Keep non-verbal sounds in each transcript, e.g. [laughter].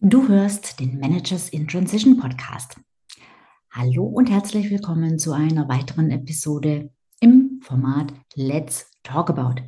Du hörst den Managers in Transition Podcast. Hallo und herzlich willkommen zu einer weiteren Episode im Format Let's Talk About.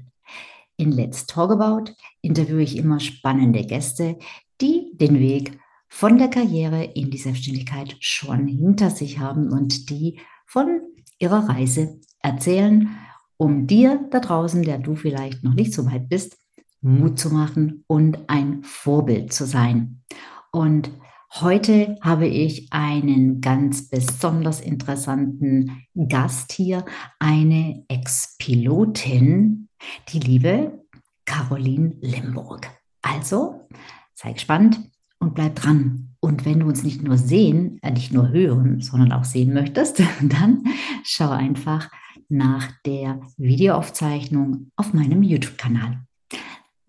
In Let's Talk About interviewe ich immer spannende Gäste, die den Weg von der Karriere in die Selbstständigkeit schon hinter sich haben und die von ihrer Reise erzählen, um dir da draußen, der du vielleicht noch nicht so weit bist, Mut zu machen und ein Vorbild zu sein. Und heute habe ich einen ganz besonders interessanten Gast hier, eine Ex-Pilotin, die liebe Caroline Limburg. Also, sei gespannt und bleib dran. Und wenn du uns nicht nur sehen, äh, nicht nur hören, sondern auch sehen möchtest, [laughs] dann schau einfach nach der Videoaufzeichnung auf meinem YouTube-Kanal.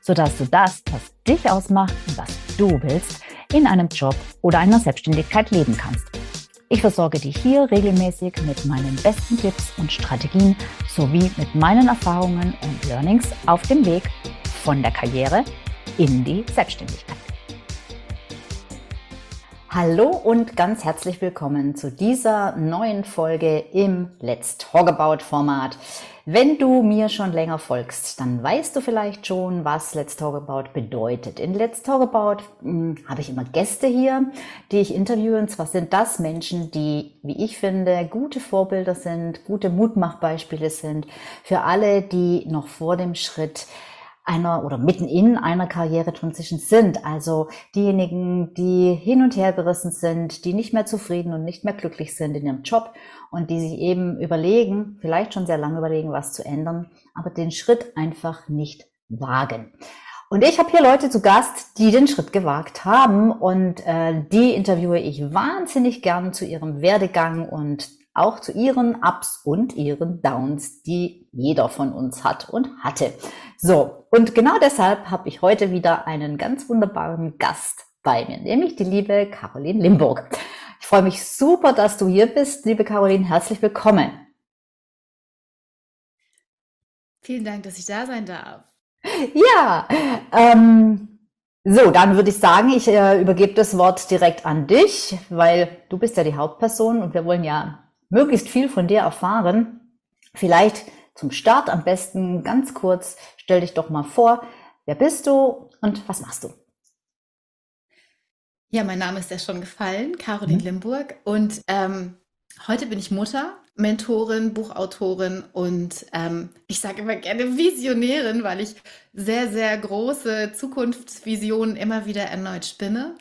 sodass du das, was dich ausmacht und was du willst, in einem Job oder einer Selbstständigkeit leben kannst. Ich versorge dich hier regelmäßig mit meinen besten Tipps und Strategien sowie mit meinen Erfahrungen und Learnings auf dem Weg von der Karriere in die Selbstständigkeit. Hallo und ganz herzlich willkommen zu dieser neuen Folge im Let's Talk About Format. Wenn du mir schon länger folgst, dann weißt du vielleicht schon, was Let's Talk About bedeutet. In Let's Talk About hm, habe ich immer Gäste hier, die ich interviewe. Und zwar sind das Menschen, die, wie ich finde, gute Vorbilder sind, gute Mutmachbeispiele sind für alle, die noch vor dem Schritt einer oder mitten in einer Karriere-Transition sind. Also diejenigen, die hin und her gerissen sind, die nicht mehr zufrieden und nicht mehr glücklich sind in ihrem Job und die sich eben überlegen, vielleicht schon sehr lange überlegen, was zu ändern, aber den Schritt einfach nicht wagen. Und ich habe hier Leute zu Gast, die den Schritt gewagt haben und äh, die interviewe ich wahnsinnig gern zu ihrem Werdegang und auch zu ihren Ups und ihren Downs, die jeder von uns hat und hatte. So, und genau deshalb habe ich heute wieder einen ganz wunderbaren Gast bei mir, nämlich die liebe Caroline Limburg. Ich freue mich super, dass du hier bist, liebe Caroline. Herzlich willkommen. Vielen Dank, dass ich da sein darf. Ja, ähm, so, dann würde ich sagen, ich äh, übergebe das Wort direkt an dich, weil du bist ja die Hauptperson und wir wollen ja möglichst viel von dir erfahren. Vielleicht zum Start am besten ganz kurz, stell dich doch mal vor, wer bist du und was machst du? Ja, mein Name ist ja schon gefallen, Caroline mhm. Limburg. Und ähm, heute bin ich Mutter, Mentorin, Buchautorin und ähm, ich sage immer gerne Visionärin, weil ich sehr, sehr große Zukunftsvisionen immer wieder erneut spinne.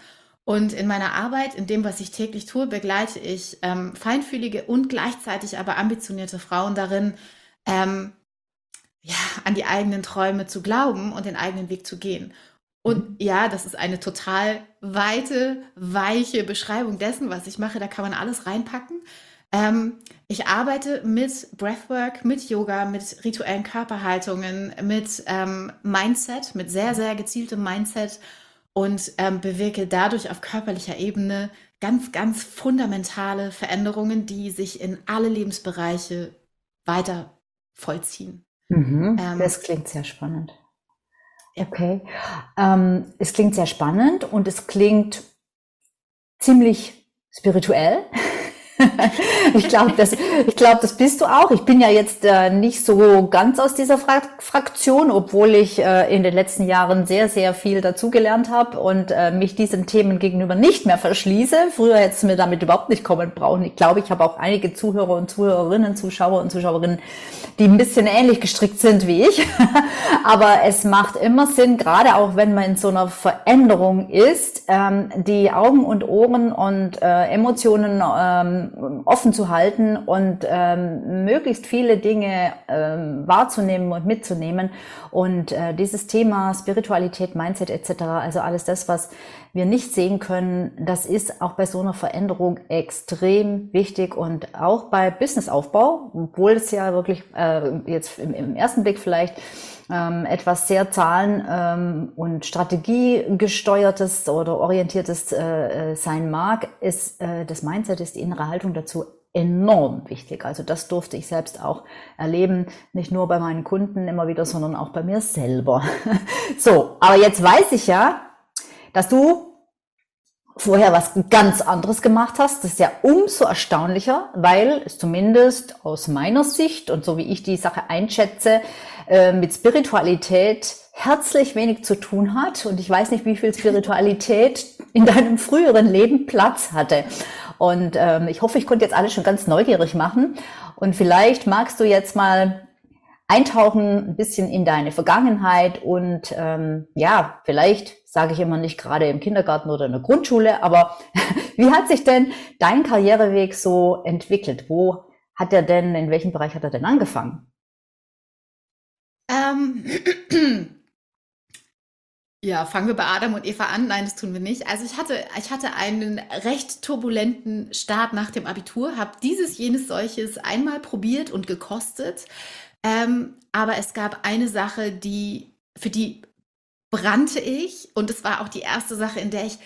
Und in meiner Arbeit, in dem, was ich täglich tue, begleite ich ähm, feinfühlige und gleichzeitig aber ambitionierte Frauen darin, ähm, ja, an die eigenen Träume zu glauben und den eigenen Weg zu gehen. Und mhm. ja, das ist eine total weite, weiche Beschreibung dessen, was ich mache. Da kann man alles reinpacken. Ähm, ich arbeite mit Breathwork, mit Yoga, mit rituellen Körperhaltungen, mit ähm, Mindset, mit sehr, sehr gezieltem Mindset und ähm, bewirke dadurch auf körperlicher Ebene ganz, ganz fundamentale Veränderungen, die sich in alle Lebensbereiche weiter vollziehen. Mhm, ähm, das klingt sehr spannend. Okay. Ähm, es klingt sehr spannend und es klingt ziemlich spirituell. [laughs] [laughs] ich glaube, das, ich glaube, das bist du auch. Ich bin ja jetzt äh, nicht so ganz aus dieser Fra Fraktion, obwohl ich äh, in den letzten Jahren sehr, sehr viel dazugelernt habe und äh, mich diesen Themen gegenüber nicht mehr verschließe. Früher hätte es mir damit überhaupt nicht kommen brauchen. Ich glaube, ich habe auch einige Zuhörer und Zuhörerinnen, Zuschauer und Zuschauerinnen, die ein bisschen ähnlich gestrickt sind wie ich. [laughs] Aber es macht immer Sinn, gerade auch wenn man in so einer Veränderung ist, ähm, die Augen und Ohren und äh, Emotionen ähm, offen zu halten und ähm, möglichst viele Dinge ähm, wahrzunehmen und mitzunehmen. Und äh, dieses Thema Spiritualität, Mindset etc., also alles das, was wir nicht sehen können, das ist auch bei so einer Veränderung extrem wichtig und auch bei Businessaufbau, obwohl es ja wirklich äh, jetzt im, im, ersten Blick vielleicht ähm, etwas sehr Zahlen- ähm, und Strategiegesteuertes oder orientiertes äh, äh, sein mag, ist äh, das Mindset, ist die innere Haltung dazu enorm wichtig. Also das durfte ich selbst auch erleben, nicht nur bei meinen Kunden immer wieder, sondern auch bei mir selber. [laughs] so, aber jetzt weiß ich ja, dass du vorher was ganz anderes gemacht hast. Das ist ja umso erstaunlicher, weil es zumindest aus meiner Sicht und so wie ich die Sache einschätze, äh, mit Spiritualität herzlich wenig zu tun hat. Und ich weiß nicht, wie viel Spiritualität in deinem früheren Leben Platz hatte. Und ähm, ich hoffe, ich konnte jetzt alle schon ganz neugierig machen. Und vielleicht magst du jetzt mal eintauchen ein bisschen in deine Vergangenheit und ähm, ja, vielleicht sage ich immer nicht gerade im Kindergarten oder in der Grundschule, aber [laughs] wie hat sich denn dein Karriereweg so entwickelt? Wo hat er denn, in welchem Bereich hat er denn angefangen? Ähm, [clears throat] ja, fangen wir bei Adam und Eva an. Nein, das tun wir nicht. Also ich hatte, ich hatte einen recht turbulenten Start nach dem Abitur, habe dieses, jenes, solches einmal probiert und gekostet. Ähm, aber es gab eine Sache, die, für die brannte ich und es war auch die erste Sache, in der ich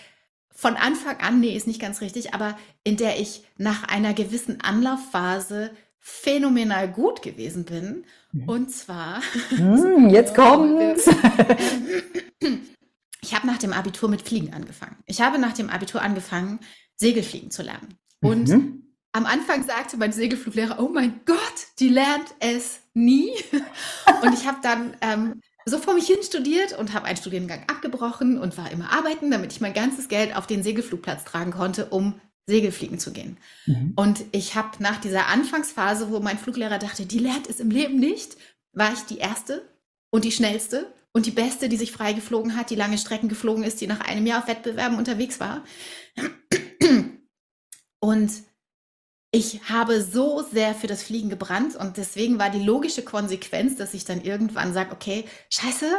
von Anfang an, nee, ist nicht ganz richtig, aber in der ich nach einer gewissen Anlaufphase phänomenal gut gewesen bin. Mhm. Und zwar. [laughs] Mm, jetzt kommt's. ich habe nach dem Abitur mit Fliegen angefangen. Ich habe nach dem Abitur angefangen, Segelfliegen zu lernen. Und mhm. am Anfang sagte mein Segelfluglehrer, oh mein Gott, die lernt es nie. [laughs] Und ich habe dann ähm, so vor mich hin studiert und habe einen Studiengang abgebrochen und war immer arbeiten, damit ich mein ganzes Geld auf den Segelflugplatz tragen konnte, um Segelfliegen zu gehen. Mhm. Und ich habe nach dieser Anfangsphase, wo mein Fluglehrer dachte, die lernt es im Leben nicht, war ich die erste und die schnellste und die beste, die sich freigeflogen hat, die lange Strecken geflogen ist, die nach einem Jahr auf Wettbewerben unterwegs war. Und ich habe so sehr für das Fliegen gebrannt und deswegen war die logische Konsequenz, dass ich dann irgendwann sage, okay, scheiße,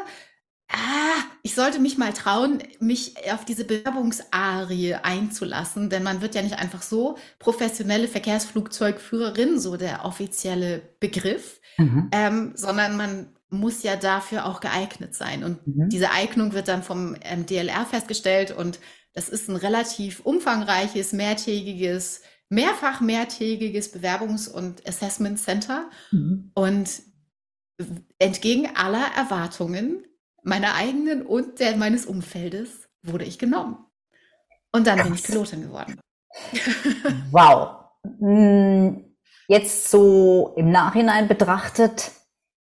ah, ich sollte mich mal trauen, mich auf diese Bewerbungsarie einzulassen, denn man wird ja nicht einfach so professionelle Verkehrsflugzeugführerin, so der offizielle Begriff, mhm. ähm, sondern man muss ja dafür auch geeignet sein. Und mhm. diese Eignung wird dann vom ähm, DLR festgestellt und das ist ein relativ umfangreiches, mehrtägiges mehrfach mehrtägiges Bewerbungs- und Assessment Center. Mhm. Und entgegen aller Erwartungen meiner eigenen und der meines Umfeldes wurde ich genommen. Und dann Krass. bin ich Pilotin geworden. [laughs] wow. Hm, jetzt so im Nachhinein betrachtet,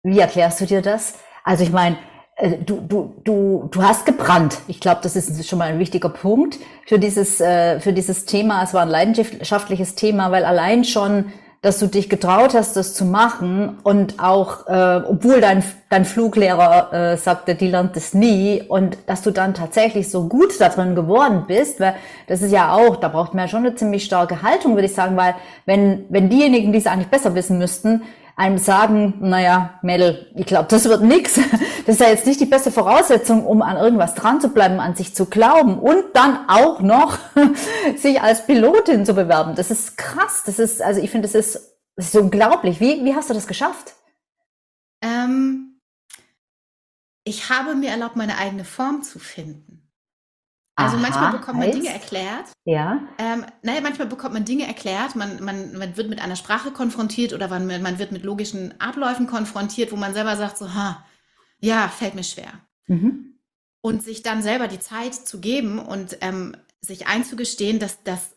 wie erklärst du dir das? Also ich meine, äh, du, du, du, du hast gebrannt. Ich glaube, das ist schon mal ein wichtiger Punkt für dieses, äh, für dieses Thema. Es war ein leidenschaftliches Thema, weil allein schon, dass du dich getraut hast, das zu machen und auch, äh, obwohl dein, dein Fluglehrer äh, sagte, die lernt es nie und dass du dann tatsächlich so gut darin geworden bist, weil das ist ja auch, da braucht man ja schon eine ziemlich starke Haltung, würde ich sagen, weil wenn, wenn diejenigen, die es eigentlich besser wissen müssten, einem sagen, naja, Mädel, ich glaube, das wird nix. [laughs] Das ist ja jetzt nicht die beste Voraussetzung, um an irgendwas dran zu bleiben, an sich zu glauben und dann auch noch [laughs] sich als Pilotin zu bewerben. Das ist krass. Das ist, also ich finde, das ist, das ist unglaublich. Wie, wie hast du das geschafft? Ähm, ich habe mir erlaubt, meine eigene Form zu finden. Also Aha, manchmal bekommt man heißt, Dinge erklärt. Ja. Ähm, naja, manchmal bekommt man Dinge erklärt, man, man, man wird mit einer Sprache konfrontiert oder man, man wird mit logischen Abläufen konfrontiert, wo man selber sagt, so, ha, ja, fällt mir schwer. Mhm. Und sich dann selber die Zeit zu geben und ähm, sich einzugestehen, dass, dass,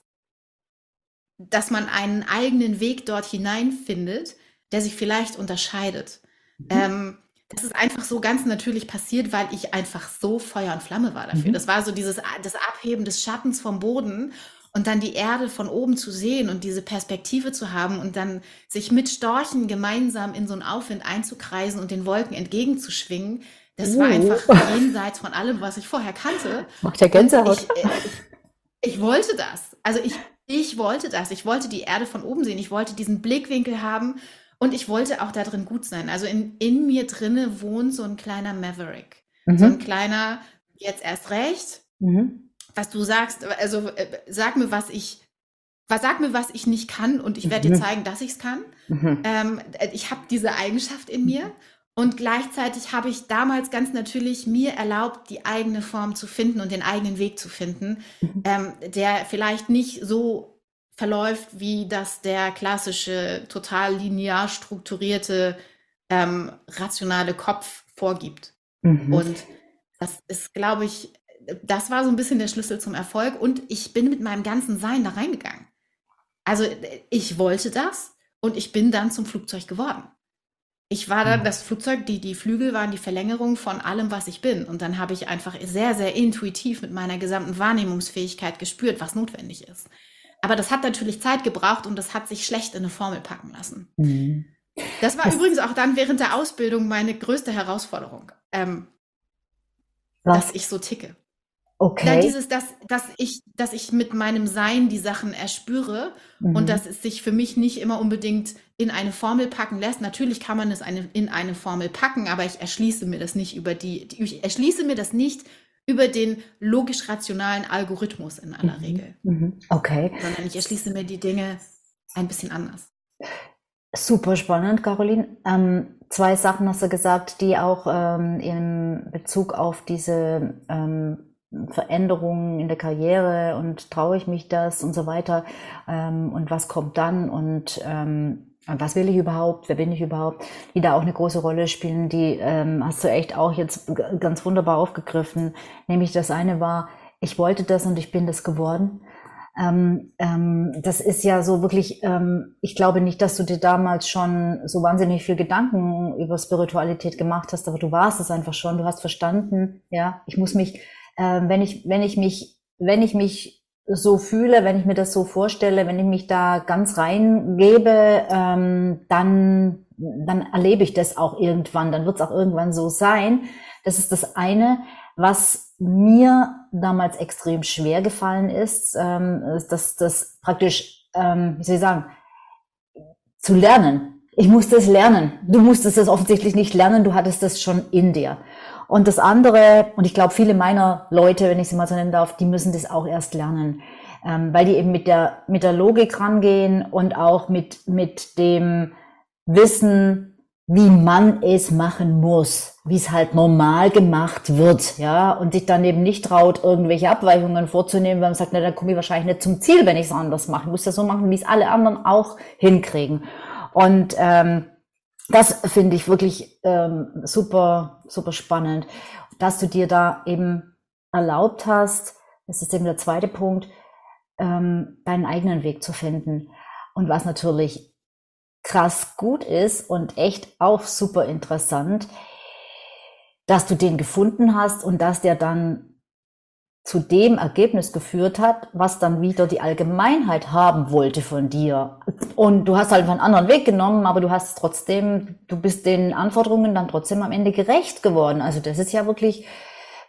dass man einen eigenen Weg dort hineinfindet, der sich vielleicht unterscheidet. Mhm. Ähm, das ist einfach so ganz natürlich passiert, weil ich einfach so Feuer und Flamme war dafür. Mhm. Das war so dieses das Abheben des Schattens vom Boden und dann die Erde von oben zu sehen und diese Perspektive zu haben und dann sich mit Storchen gemeinsam in so einen Aufwind einzukreisen und den Wolken entgegenzuschwingen. Das uh. war einfach [laughs] jenseits von allem, was ich vorher kannte. Macht der Gänsehaut. Ich, äh, ich, ich wollte das. Also ich, ich wollte das. Ich wollte die Erde von oben sehen. Ich wollte diesen Blickwinkel haben und ich wollte auch da drin gut sein. Also in, in mir drinne wohnt so ein kleiner Maverick. Mhm. So ein kleiner, jetzt erst recht, mhm. was du sagst. Also äh, sag mir, was ich, was sag mir, was ich nicht kann und ich werde mhm. dir zeigen, dass ich es kann. Mhm. Ähm, äh, ich habe diese Eigenschaft in mir. Und gleichzeitig habe ich damals ganz natürlich mir erlaubt, die eigene Form zu finden und den eigenen Weg zu finden, mhm. ähm, der vielleicht nicht so verläuft, wie das der klassische, total linear strukturierte, ähm, rationale Kopf vorgibt. Mhm. Und das ist, glaube ich, das war so ein bisschen der Schlüssel zum Erfolg. Und ich bin mit meinem ganzen Sein da reingegangen. Also ich wollte das und ich bin dann zum Flugzeug geworden. Ich war dann, mhm. das Flugzeug, die, die Flügel waren die Verlängerung von allem, was ich bin. Und dann habe ich einfach sehr, sehr intuitiv mit meiner gesamten Wahrnehmungsfähigkeit gespürt, was notwendig ist. Aber das hat natürlich Zeit gebraucht und das hat sich schlecht in eine Formel packen lassen. Mhm. Das war das übrigens auch dann während der Ausbildung meine größte Herausforderung, ähm, dass ich so ticke. Okay. Ja, dieses, dass, dass, ich, dass ich mit meinem Sein die Sachen erspüre mhm. und dass es sich für mich nicht immer unbedingt in eine Formel packen lässt. Natürlich kann man es eine, in eine Formel packen, aber ich erschließe mir das nicht über die, ich erschließe mir das nicht über den logisch-rationalen Algorithmus in aller mhm. Regel. Mhm. Okay. Sondern ich erschließe mir die Dinge ein bisschen anders. Super spannend, Caroline. Ähm, zwei Sachen hast du gesagt, die auch ähm, in Bezug auf diese ähm, Veränderungen in der Karriere und traue ich mich das und so weiter ähm, und was kommt dann und ähm, was will ich überhaupt, wer bin ich überhaupt, die da auch eine große Rolle spielen, die ähm, hast du echt auch jetzt ganz wunderbar aufgegriffen. Nämlich das eine war, ich wollte das und ich bin das geworden. Ähm, ähm, das ist ja so wirklich, ähm, ich glaube nicht, dass du dir damals schon so wahnsinnig viel Gedanken über Spiritualität gemacht hast, aber du warst es einfach schon, du hast verstanden, ja, ich muss mich äh, wenn ich, wenn ich mich, wenn ich mich so fühle, wenn ich mir das so vorstelle, wenn ich mich da ganz reingebe, ähm, dann, dann erlebe ich das auch irgendwann, dann wird es auch irgendwann so sein. Das ist das eine, was mir damals extrem schwer gefallen ist, ähm, dass das praktisch, ähm, wie soll ich sagen, zu lernen. Ich musste es lernen. Du musstest es offensichtlich nicht lernen, du hattest es schon in dir. Und das andere, und ich glaube, viele meiner Leute, wenn ich sie mal so nennen darf, die müssen das auch erst lernen, ähm, weil die eben mit der, mit der Logik rangehen und auch mit, mit dem Wissen, wie man es machen muss, wie es halt normal gemacht wird, ja, und sich dann eben nicht traut, irgendwelche Abweichungen vorzunehmen, weil man sagt, na, dann komme ich wahrscheinlich nicht zum Ziel, wenn ich es anders mache. Ich muss das so machen, wie es alle anderen auch hinkriegen. Und ähm, das finde ich wirklich ähm, super, super spannend, dass du dir da eben erlaubt hast, das ist eben der zweite Punkt, ähm, deinen eigenen Weg zu finden. Und was natürlich krass gut ist und echt auch super interessant, dass du den gefunden hast und dass der dann zu dem Ergebnis geführt hat, was dann wieder die Allgemeinheit haben wollte von dir. Und du hast halt einen anderen Weg genommen, aber du hast trotzdem, du bist den Anforderungen dann trotzdem am Ende gerecht geworden. Also das ist ja wirklich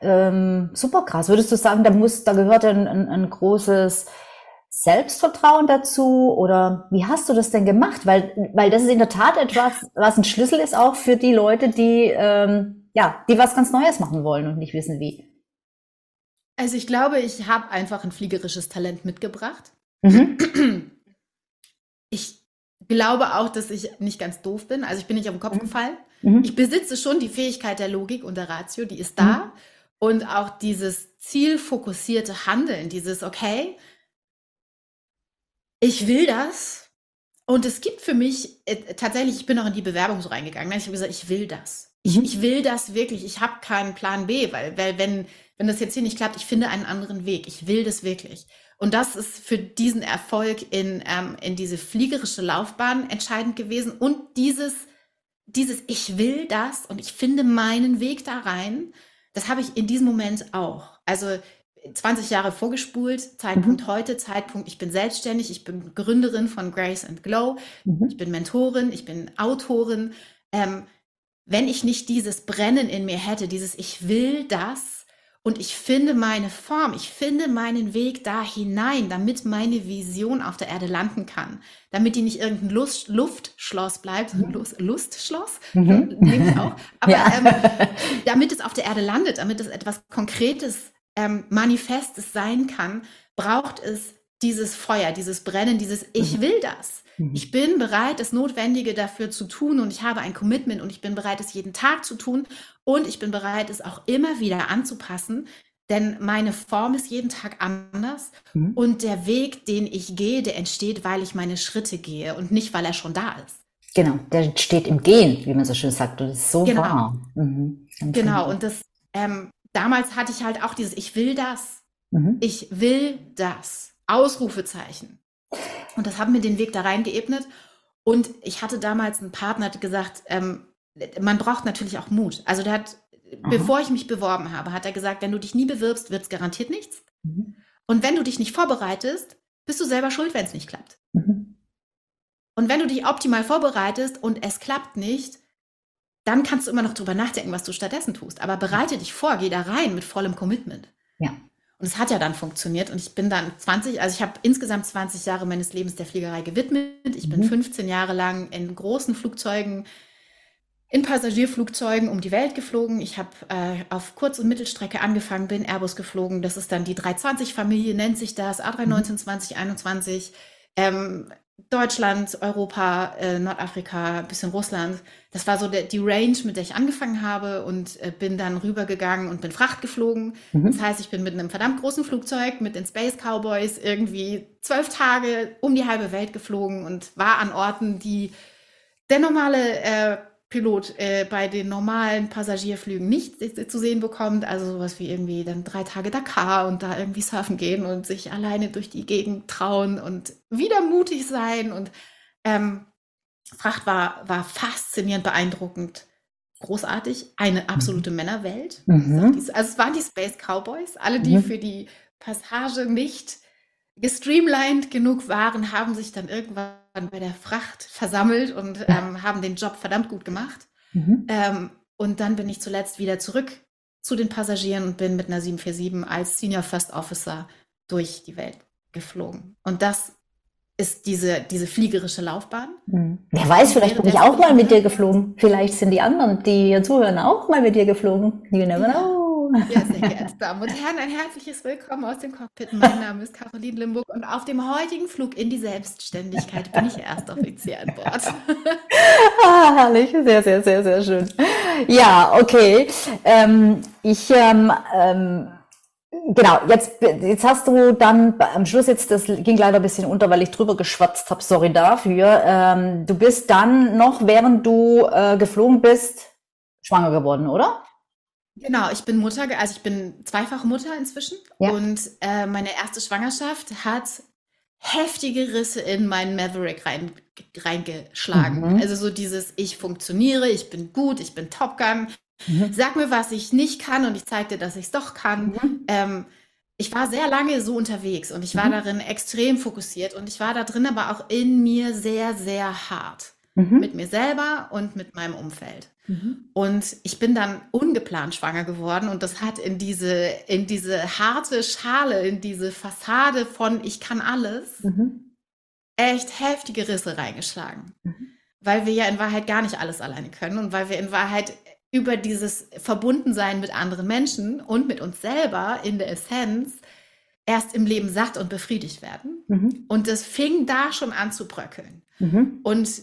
ähm, super krass. Würdest du sagen, da muss, da gehört ein, ein, ein großes Selbstvertrauen dazu oder wie hast du das denn gemacht? Weil, weil das ist in der Tat etwas, was ein Schlüssel ist auch für die Leute, die ähm, ja, die was ganz Neues machen wollen und nicht wissen wie. Also ich glaube, ich habe einfach ein fliegerisches Talent mitgebracht. Mhm. [clears throat] Ich glaube auch, dass ich nicht ganz doof bin. Also ich bin nicht auf den Kopf mhm. gefallen. Mhm. Ich besitze schon die Fähigkeit der Logik und der Ratio, die ist da. Mhm. Und auch dieses zielfokussierte Handeln, dieses, okay, ich will das. Und es gibt für mich äh, tatsächlich, ich bin auch in die Bewerbung so reingegangen. Ich habe gesagt, ich will das. Ich, mhm. ich will das wirklich. Ich habe keinen Plan B, weil, weil wenn wenn das jetzt hier nicht klappt, ich finde einen anderen Weg. Ich will das wirklich. Und das ist für diesen Erfolg in, ähm, in diese fliegerische Laufbahn entscheidend gewesen. Und dieses, dieses Ich will das und ich finde meinen Weg da rein, das habe ich in diesem Moment auch. Also 20 Jahre vorgespult, Zeitpunkt mhm. heute, Zeitpunkt, ich bin selbstständig, ich bin Gründerin von Grace and Glow, mhm. ich bin Mentorin, ich bin Autorin. Ähm, wenn ich nicht dieses Brennen in mir hätte, dieses Ich will das, und ich finde meine Form, ich finde meinen Weg da hinein, damit meine Vision auf der Erde landen kann. Damit die nicht irgendein Lust, Luftschloss bleibt, mhm. Lust, Lustschloss, mhm. nehme ich auch. [laughs] Aber ja. ähm, damit es auf der Erde landet, damit es etwas Konkretes ähm, manifestes sein kann, braucht es dieses Feuer, dieses Brennen, dieses Ich mhm. will das. Mhm. Ich bin bereit, das Notwendige dafür zu tun und ich habe ein Commitment und ich bin bereit, es jeden Tag zu tun und ich bin bereit, es auch immer wieder anzupassen, denn meine Form ist jeden Tag anders mhm. und der Weg, den ich gehe, der entsteht, weil ich meine Schritte gehe und nicht, weil er schon da ist. Genau, der steht im Gehen, wie man so schön sagt. Und das ist so genau. wahr. Mhm. Genau, und das ähm, damals hatte ich halt auch dieses Ich will das. Mhm. Ich will das. Ausrufezeichen. Und das hat mir den Weg da rein geebnet. Und ich hatte damals einen Partner, der gesagt, ähm, man braucht natürlich auch Mut. Also der hat, Aha. bevor ich mich beworben habe, hat er gesagt, wenn du dich nie bewirbst, wird es garantiert nichts. Mhm. Und wenn du dich nicht vorbereitest, bist du selber schuld, wenn es nicht klappt. Mhm. Und wenn du dich optimal vorbereitest und es klappt nicht, dann kannst du immer noch drüber nachdenken, was du stattdessen tust. Aber bereite dich vor, geh da rein mit vollem Commitment. Ja. Und es hat ja dann funktioniert. Und ich bin dann 20, also ich habe insgesamt 20 Jahre meines Lebens der Fliegerei gewidmet. Ich mhm. bin 15 Jahre lang in großen Flugzeugen, in Passagierflugzeugen um die Welt geflogen. Ich habe äh, auf Kurz- und Mittelstrecke angefangen, bin Airbus geflogen. Das ist dann die 320-Familie, nennt sich das, A319 mhm. 2021. Ähm, Deutschland, Europa, äh, Nordafrika, bisschen Russland. Das war so der, die Range, mit der ich angefangen habe und äh, bin dann rübergegangen und bin Fracht geflogen. Mhm. Das heißt, ich bin mit einem verdammt großen Flugzeug, mit den Space Cowboys irgendwie zwölf Tage um die halbe Welt geflogen und war an Orten, die der normale äh, Pilot äh, bei den normalen Passagierflügen nicht zu sehen bekommt. Also sowas wie irgendwie dann drei Tage Dakar und da irgendwie surfen gehen und sich alleine durch die Gegend trauen und wieder mutig sein. Und ähm, Fracht war, war faszinierend, beeindruckend, großartig. Eine absolute mhm. Männerwelt. Mhm. Also es waren die Space Cowboys, alle, die mhm. für die Passage nicht gestreamlined genug waren, haben sich dann irgendwann bei der Fracht versammelt und ähm, haben den Job verdammt gut gemacht. Mhm. Ähm, und dann bin ich zuletzt wieder zurück zu den Passagieren und bin mit einer 747 als Senior First Officer durch die Welt geflogen. Und das ist diese, diese fliegerische Laufbahn. Mhm. Wer weiß, vielleicht bin ich auch mal mit dir geflogen. Vielleicht sind die anderen, die hier zuhören, auch mal mit dir geflogen. You never know. Ja, sehr geehrte Damen und Herren, ein herzliches Willkommen aus dem Cockpit. Mein Name ist Caroline Limburg und auf dem heutigen Flug in die Selbstständigkeit bin ich Erstoffizier an Bord. ah, herrlich, sehr, sehr, sehr, sehr schön. Ja, okay. Ähm, ich ähm, ähm, Genau, jetzt, jetzt hast du dann am Schluss jetzt, das ging leider ein bisschen unter, weil ich drüber geschwatzt habe, sorry dafür. Ähm, du bist dann noch, während du äh, geflogen bist, schwanger geworden, oder? Genau, ich bin Mutter, also ich bin zweifach Mutter inzwischen ja. und äh, meine erste Schwangerschaft hat heftige Risse in meinen Maverick rein, reingeschlagen. Mhm. Also so dieses, ich funktioniere, ich bin gut, ich bin Top Gun. Mhm. Sag mir, was ich nicht kann und ich zeige dir, dass ich es doch kann. Mhm. Ähm, ich war sehr lange so unterwegs und ich war mhm. darin extrem fokussiert und ich war da drin aber auch in mir sehr, sehr hart. Mhm. Mit mir selber und mit meinem Umfeld. Mhm. Und ich bin dann ungeplant schwanger geworden und das hat in diese, in diese harte Schale, in diese Fassade von ich kann alles, mhm. echt heftige Risse reingeschlagen. Mhm. Weil wir ja in Wahrheit gar nicht alles alleine können und weil wir in Wahrheit über dieses Verbundensein mit anderen Menschen und mit uns selber in der Essenz erst im Leben satt und befriedigt werden. Mhm. Und das fing da schon an zu bröckeln. Mhm. Und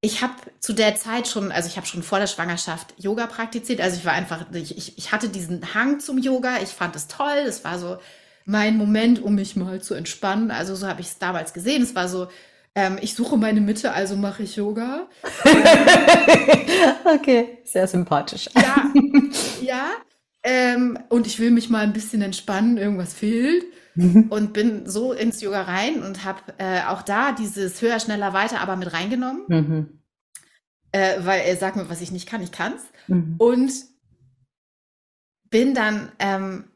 ich habe zu der Zeit schon, also ich habe schon vor der Schwangerschaft Yoga praktiziert. Also ich war einfach, ich, ich hatte diesen Hang zum Yoga. Ich fand es toll. Es war so mein Moment, um mich mal zu entspannen. Also so habe ich es damals gesehen. Es war so, ähm, ich suche meine Mitte, also mache ich Yoga. [laughs] okay, sehr sympathisch. Ja, ja. Ähm, und ich will mich mal ein bisschen entspannen. Irgendwas fehlt. [laughs] und bin so ins Yoga rein und habe äh, auch da dieses höher, schneller, weiter aber mit reingenommen. Mhm. Äh, weil er sagt mir, was ich nicht kann, ich kann's. Mhm. Und bin dann ähm,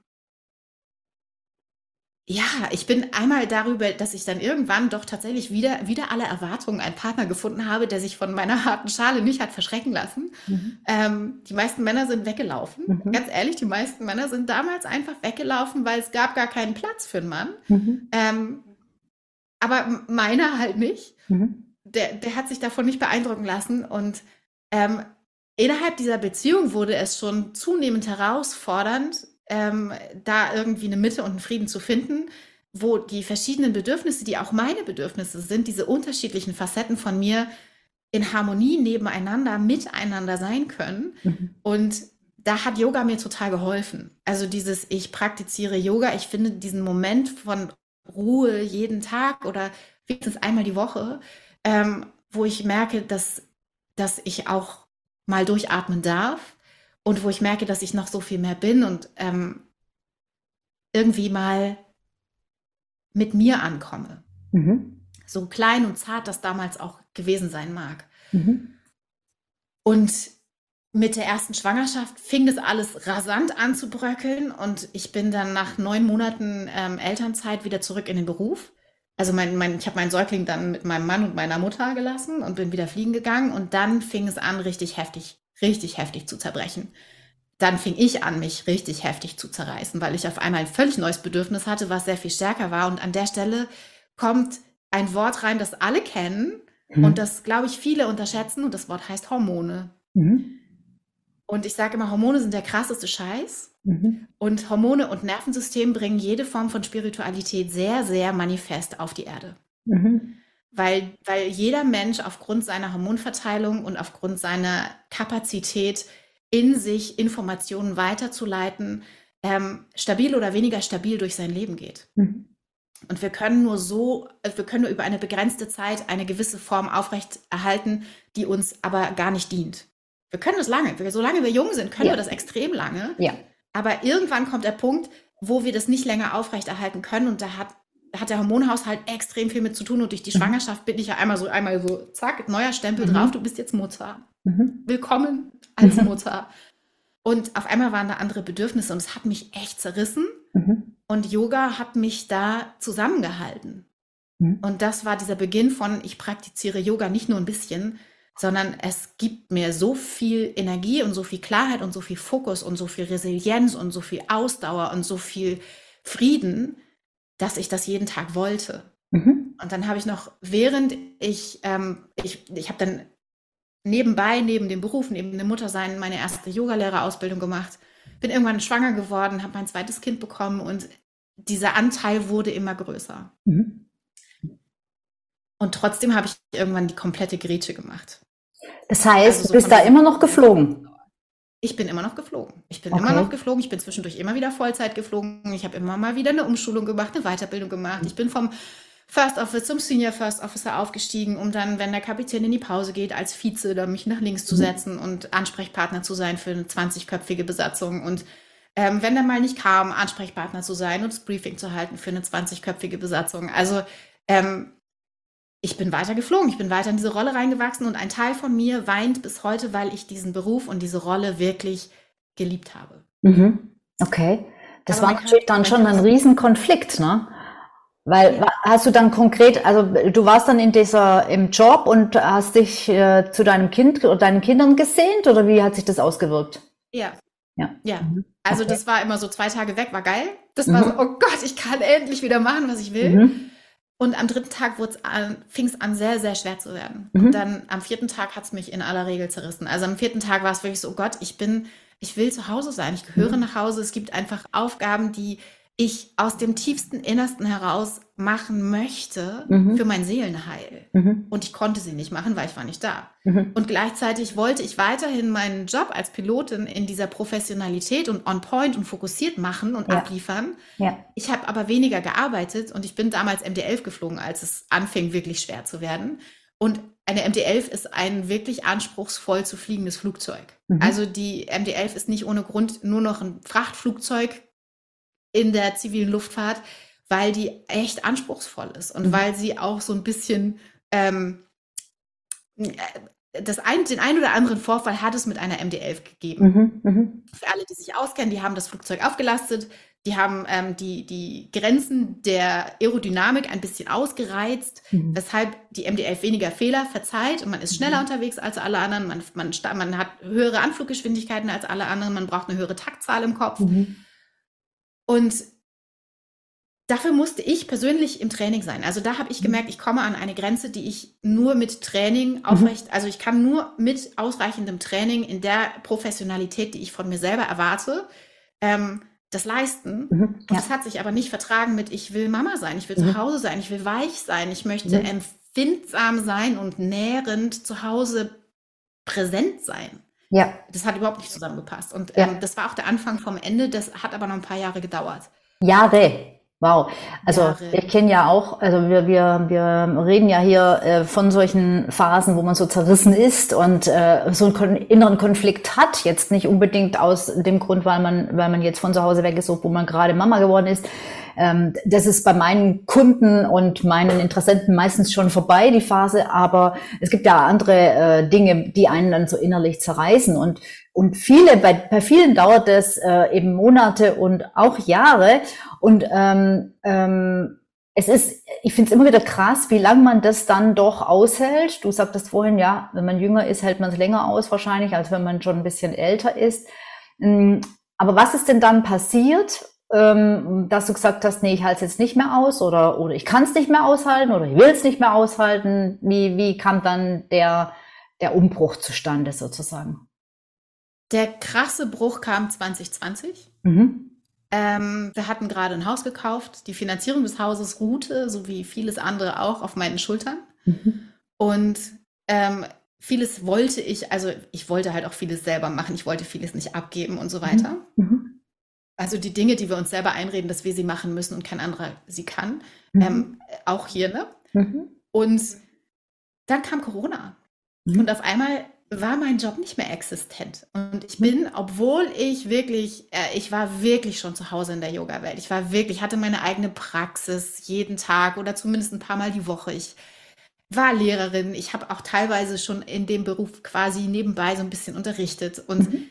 ja, ich bin einmal darüber, dass ich dann irgendwann doch tatsächlich wieder, wieder alle Erwartungen einen Partner gefunden habe, der sich von meiner harten Schale nicht hat verschrecken lassen. Mhm. Ähm, die meisten Männer sind weggelaufen. Mhm. Ganz ehrlich, die meisten Männer sind damals einfach weggelaufen, weil es gab gar keinen Platz für einen Mann. Mhm. Ähm, aber meiner halt nicht. Mhm. Der, der hat sich davon nicht beeindrucken lassen. Und ähm, innerhalb dieser Beziehung wurde es schon zunehmend herausfordernd, ähm, da irgendwie eine Mitte und einen Frieden zu finden, wo die verschiedenen Bedürfnisse, die auch meine Bedürfnisse sind, diese unterschiedlichen Facetten von mir in Harmonie nebeneinander, miteinander sein können. Mhm. Und da hat Yoga mir total geholfen. Also dieses, ich praktiziere Yoga, ich finde diesen Moment von Ruhe jeden Tag oder wenigstens einmal die Woche, ähm, wo ich merke, dass, dass ich auch mal durchatmen darf und wo ich merke, dass ich noch so viel mehr bin und ähm, irgendwie mal mit mir ankomme. Mhm. So klein und zart das damals auch gewesen sein mag. Mhm. Und mit der ersten Schwangerschaft fing das alles rasant an zu bröckeln und ich bin dann nach neun Monaten ähm, Elternzeit wieder zurück in den Beruf. Also mein, mein, ich habe meinen Säugling dann mit meinem Mann und meiner Mutter gelassen und bin wieder fliegen gegangen und dann fing es an, richtig heftig, richtig heftig zu zerbrechen. Dann fing ich an, mich richtig heftig zu zerreißen, weil ich auf einmal ein völlig neues Bedürfnis hatte, was sehr viel stärker war. Und an der Stelle kommt ein Wort rein, das alle kennen mhm. und das, glaube ich, viele unterschätzen und das Wort heißt Hormone. Mhm. Und ich sage immer, Hormone sind der krasseste Scheiß. Mhm. Und Hormone und Nervensystem bringen jede Form von Spiritualität sehr, sehr manifest auf die Erde. Mhm. Weil, weil jeder Mensch aufgrund seiner Hormonverteilung und aufgrund seiner Kapazität in sich Informationen weiterzuleiten, ähm, stabil oder weniger stabil durch sein Leben geht. Mhm. Und wir können nur so, also wir können nur über eine begrenzte Zeit eine gewisse Form aufrechterhalten, die uns aber gar nicht dient. Wir können das lange. Solange wir jung sind, können ja. wir das extrem lange. Ja. Aber irgendwann kommt der Punkt, wo wir das nicht länger aufrechterhalten können. Und da hat, hat der Hormonhaushalt extrem viel mit zu tun. Und durch die mhm. Schwangerschaft bin ich ja einmal so, einmal so, zack, neuer Stempel mhm. drauf, du bist jetzt Mutter. Mhm. Willkommen als mhm. Mutter. Und auf einmal waren da andere Bedürfnisse und es hat mich echt zerrissen. Mhm. Und Yoga hat mich da zusammengehalten. Mhm. Und das war dieser Beginn von, ich praktiziere Yoga nicht nur ein bisschen, sondern es gibt mir so viel Energie und so viel Klarheit und so viel Fokus und so viel Resilienz und so viel Ausdauer und so viel Frieden, dass ich das jeden Tag wollte. Mhm. Und dann habe ich noch, während ich, ähm, ich, ich habe dann nebenbei, neben dem Beruf, neben dem Muttersein, meine erste Yogalehrerausbildung gemacht, bin irgendwann schwanger geworden, habe mein zweites Kind bekommen und dieser Anteil wurde immer größer. Mhm. Und trotzdem habe ich irgendwann die komplette Grätsche gemacht. Das heißt, also so du bist da immer noch geflogen? Ich bin immer noch geflogen. Ich bin okay. immer noch geflogen. Ich bin zwischendurch immer wieder Vollzeit geflogen. Ich habe immer mal wieder eine Umschulung gemacht, eine Weiterbildung gemacht. Ich bin vom First Officer zum Senior First Officer aufgestiegen, um dann, wenn der Kapitän in die Pause geht, als Vize da mich nach links zu mhm. setzen und Ansprechpartner zu sein für eine 20-köpfige Besatzung und ähm, wenn der mal nicht kam, Ansprechpartner zu sein und das Briefing zu halten für eine 20-köpfige Besatzung. Also ähm, ich bin weiter geflogen, ich bin weiter in diese Rolle reingewachsen und ein Teil von mir weint bis heute, weil ich diesen Beruf und diese Rolle wirklich geliebt habe. Mhm. Okay. Das Aber war natürlich dann schon ein Riesenkonflikt, ne? Weil ja. hast du dann konkret, also du warst dann in dieser im Job und hast dich äh, zu deinem Kind oder deinen Kindern gesehnt oder wie hat sich das ausgewirkt? Ja. Ja. Ja. Mhm. Also okay. das war immer so zwei Tage weg, war geil. Das war mhm. so, oh Gott, ich kann endlich wieder machen, was ich will. Und am dritten Tag fing es an, sehr, sehr schwer zu werden. Mhm. Und dann am vierten Tag hat es mich in aller Regel zerrissen. Also am vierten Tag war es wirklich so, oh Gott, ich bin, ich will zu Hause sein, ich gehöre mhm. nach Hause. Es gibt einfach Aufgaben, die ich aus dem tiefsten Innersten heraus machen möchte mhm. für mein Seelenheil. Mhm. Und ich konnte sie nicht machen, weil ich war nicht da. Mhm. Und gleichzeitig wollte ich weiterhin meinen Job als Pilotin in dieser Professionalität und on point und fokussiert machen und ja. abliefern. Ja. Ich habe aber weniger gearbeitet und ich bin damals MD-11 geflogen, als es anfing wirklich schwer zu werden. Und eine MD-11 ist ein wirklich anspruchsvoll zu fliegendes Flugzeug. Mhm. Also die MD-11 ist nicht ohne Grund nur noch ein Frachtflugzeug in der zivilen Luftfahrt, weil die echt anspruchsvoll ist und mhm. weil sie auch so ein bisschen ähm, äh, das ein, den ein oder anderen Vorfall hat es mit einer MD-11 gegeben. Mhm, mh. Für alle, die sich auskennen, die haben das Flugzeug aufgelastet, die haben ähm, die, die Grenzen der Aerodynamik ein bisschen ausgereizt, mhm. weshalb die MD-11 weniger Fehler verzeiht und man ist schneller mhm. unterwegs als alle anderen, man, man, man hat höhere Anfluggeschwindigkeiten als alle anderen, man braucht eine höhere Taktzahl im Kopf. Mhm. Und dafür musste ich persönlich im Training sein. Also da habe ich mhm. gemerkt, ich komme an eine Grenze, die ich nur mit Training mhm. aufrecht, mhm. also ich kann nur mit ausreichendem Training in der Professionalität, die ich von mir selber erwarte, ähm, das leisten. Mhm, ja. Das hat sich aber nicht vertragen mit, ich will Mama sein, ich will mhm. zu Hause sein, ich will weich sein, ich möchte mhm. empfindsam sein und nährend zu Hause präsent sein. Ja. Das hat überhaupt nicht zusammengepasst. Und ja. ähm, das war auch der Anfang vom Ende, das hat aber noch ein paar Jahre gedauert. Jahre. Wow. Also Jahre. ich kenne ja auch, also wir, wir, wir reden ja hier äh, von solchen Phasen, wo man so zerrissen ist und äh, so einen inneren Konflikt hat. Jetzt nicht unbedingt aus dem Grund, weil man, weil man jetzt von zu Hause weg ist, wo man gerade Mama geworden ist. Ähm, das ist bei meinen Kunden und meinen Interessenten meistens schon vorbei, die Phase, aber es gibt ja andere äh, Dinge, die einen dann so innerlich zerreißen. Und und viele, bei, bei vielen dauert es äh, eben Monate und auch Jahre. Und ähm, ähm, es ist, ich finde es immer wieder krass, wie lange man das dann doch aushält. Du sagtest vorhin, ja, wenn man jünger ist, hält man es länger aus wahrscheinlich, als wenn man schon ein bisschen älter ist. Ähm, aber was ist denn dann passiert, ähm, dass du gesagt hast, nee, ich halte es jetzt nicht mehr aus oder, oder ich kann es nicht mehr aushalten oder ich will es nicht mehr aushalten? Wie, wie kam dann der, der Umbruch zustande sozusagen? Der krasse Bruch kam 2020. Mhm. Ähm, wir hatten gerade ein Haus gekauft. Die Finanzierung des Hauses ruhte, so wie vieles andere auch, auf meinen Schultern. Mhm. Und ähm, vieles wollte ich, also ich wollte halt auch vieles selber machen. Ich wollte vieles nicht abgeben und so mhm. weiter. Mhm. Also die Dinge, die wir uns selber einreden, dass wir sie machen müssen und kein anderer sie kann. Mhm. Ähm, auch hier, ne? Mhm. Und dann kam Corona. Und auf einmal war mein Job nicht mehr existent. Und ich bin, obwohl ich wirklich, äh, ich war wirklich schon zu Hause in der Yoga-Welt. Ich war wirklich, hatte meine eigene Praxis jeden Tag oder zumindest ein paar Mal die Woche. Ich war Lehrerin. Ich habe auch teilweise schon in dem Beruf quasi nebenbei so ein bisschen unterrichtet. Und mhm.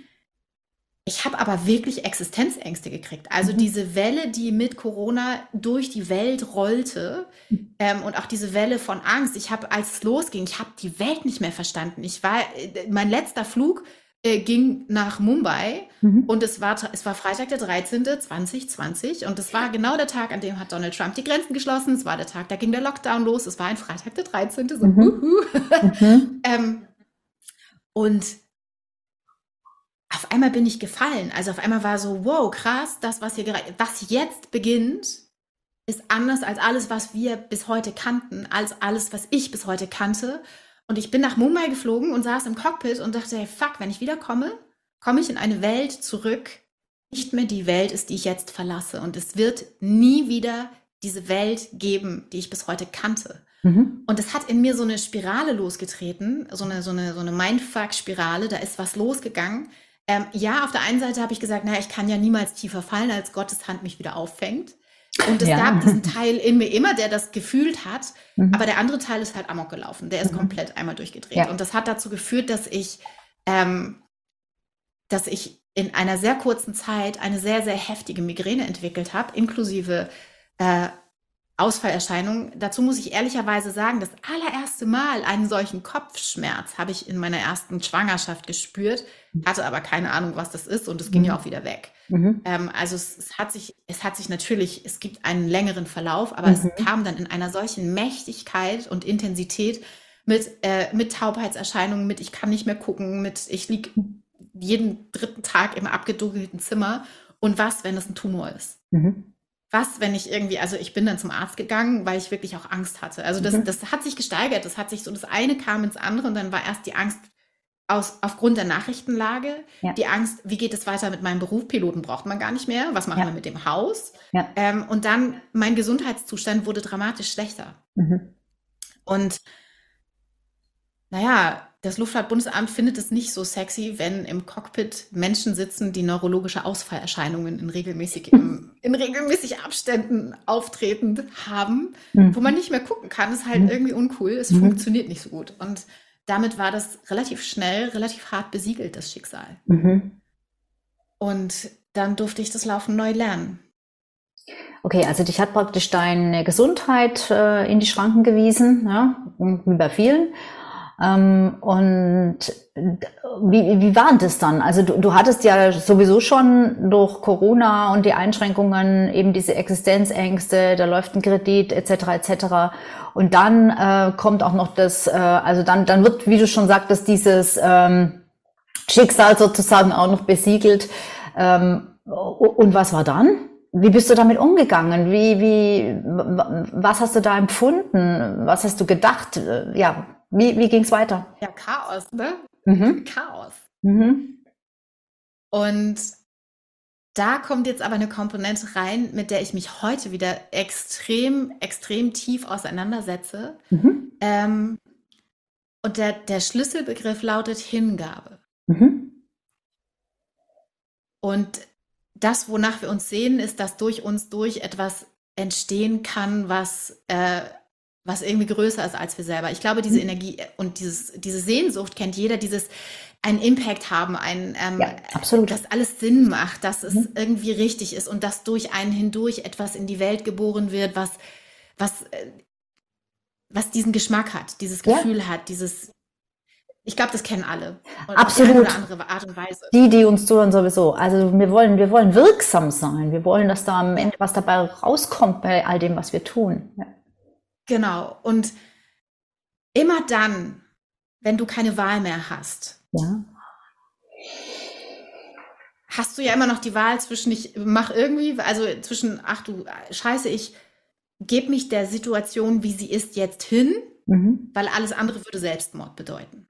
Ich habe aber wirklich Existenzängste gekriegt. Also mhm. diese Welle, die mit Corona durch die Welt rollte mhm. ähm, und auch diese Welle von Angst. Ich habe, als es losging, ich habe die Welt nicht mehr verstanden. Ich war, äh, mein letzter Flug äh, ging nach Mumbai mhm. und es war, es war Freitag der 13. 2020 und es war genau der Tag, an dem hat Donald Trump die Grenzen geschlossen. Es war der Tag, da ging der Lockdown los. Es war ein Freitag der 13. So, mhm. mhm. [laughs] ähm, und auf einmal bin ich gefallen. Also auf einmal war so, wow, krass, das, was hier was jetzt beginnt, ist anders als alles, was wir bis heute kannten, als alles, was ich bis heute kannte. Und ich bin nach Mumbai geflogen und saß im Cockpit und dachte, hey, fuck, wenn ich wiederkomme, komme ich in eine Welt zurück, nicht mehr die Welt ist, die ich jetzt verlasse. Und es wird nie wieder diese Welt geben, die ich bis heute kannte. Mhm. Und es hat in mir so eine Spirale losgetreten, so eine, so eine, so eine Mindfuck-Spirale, da ist was losgegangen, ähm, ja, auf der einen Seite habe ich gesagt, naja, ich kann ja niemals tiefer fallen, als Gottes Hand mich wieder auffängt. Und es ja. gab diesen Teil in mir immer, der das gefühlt hat, mhm. aber der andere Teil ist halt amok gelaufen. Der ist mhm. komplett einmal durchgedreht. Ja. Und das hat dazu geführt, dass ich, ähm, dass ich in einer sehr kurzen Zeit eine sehr, sehr heftige Migräne entwickelt habe, inklusive äh, Ausfallerscheinungen. Dazu muss ich ehrlicherweise sagen, das allererste Mal einen solchen Kopfschmerz habe ich in meiner ersten Schwangerschaft gespürt, hatte aber keine Ahnung, was das ist und es ging mhm. ja auch wieder weg. Mhm. Ähm, also es, es, hat sich, es hat sich natürlich, es gibt einen längeren Verlauf, aber mhm. es kam dann in einer solchen Mächtigkeit und Intensität mit, äh, mit Taubheitserscheinungen, mit ich kann nicht mehr gucken, mit ich liege jeden dritten Tag im abgedunkelten Zimmer und was, wenn es ein Tumor ist. Mhm was, wenn ich irgendwie, also ich bin dann zum Arzt gegangen, weil ich wirklich auch Angst hatte. Also das, mhm. das hat sich gesteigert. Das hat sich so, das eine kam ins andere und dann war erst die Angst aus, aufgrund der Nachrichtenlage, ja. die Angst, wie geht es weiter mit meinem Beruf? Piloten braucht man gar nicht mehr. Was machen ja. wir mit dem Haus? Ja. Ähm, und dann mein Gesundheitszustand wurde dramatisch schlechter. Mhm. Und naja, das Luftfahrtbundesamt findet es nicht so sexy, wenn im Cockpit Menschen sitzen, die neurologische Ausfallerscheinungen in regelmäßig, [laughs] in regelmäßig Abständen auftretend haben, mhm. wo man nicht mehr gucken kann. Ist halt mhm. irgendwie uncool. Es mhm. funktioniert nicht so gut. Und damit war das relativ schnell, relativ hart besiegelt, das Schicksal. Mhm. Und dann durfte ich das Laufen neu lernen. Okay, also dich hat praktisch deine Gesundheit äh, in die Schranken gewiesen, ja, wie bei vielen. Ähm, und wie, wie war das dann? Also du, du hattest ja sowieso schon durch Corona und die Einschränkungen eben diese Existenzängste, da läuft ein Kredit etc. etc. Und dann äh, kommt auch noch das, äh, also dann, dann wird, wie du schon sagtest, dieses ähm, Schicksal sozusagen auch noch besiegelt. Ähm, und was war dann? Wie bist du damit umgegangen? Wie, wie, was hast du da empfunden? Was hast du gedacht? Ja, wie, wie ging es weiter? Ja, Chaos, ne? Mhm. Chaos. Mhm. Und da kommt jetzt aber eine Komponente rein, mit der ich mich heute wieder extrem, extrem tief auseinandersetze. Mhm. Ähm, und der, der Schlüsselbegriff lautet Hingabe. Mhm. Und das, wonach wir uns sehen, ist, dass durch uns durch etwas entstehen kann, was, äh, was irgendwie größer ist als wir selber. Ich glaube, diese mhm. Energie und dieses, diese Sehnsucht kennt jeder, dieses einen Impact haben, ein, ähm, ja, absolut. dass alles Sinn macht, dass es mhm. irgendwie richtig ist und dass durch einen hindurch etwas in die Welt geboren wird, was, was, äh, was diesen Geschmack hat, dieses Gefühl ja. hat, dieses, ich glaube, das kennen alle. Und Absolut. Auf eine andere Art und Weise. Die, die uns zuhören sowieso. Also wir wollen, wir wollen wirksam sein. Wir wollen, dass da am Ende was dabei rauskommt bei all dem, was wir tun. Ja. Genau. Und immer dann, wenn du keine Wahl mehr hast, ja. Hast du ja immer noch die Wahl zwischen ich mach irgendwie, also zwischen, ach du Scheiße, ich gebe mich der Situation, wie sie ist, jetzt hin, mhm. weil alles andere würde Selbstmord bedeuten.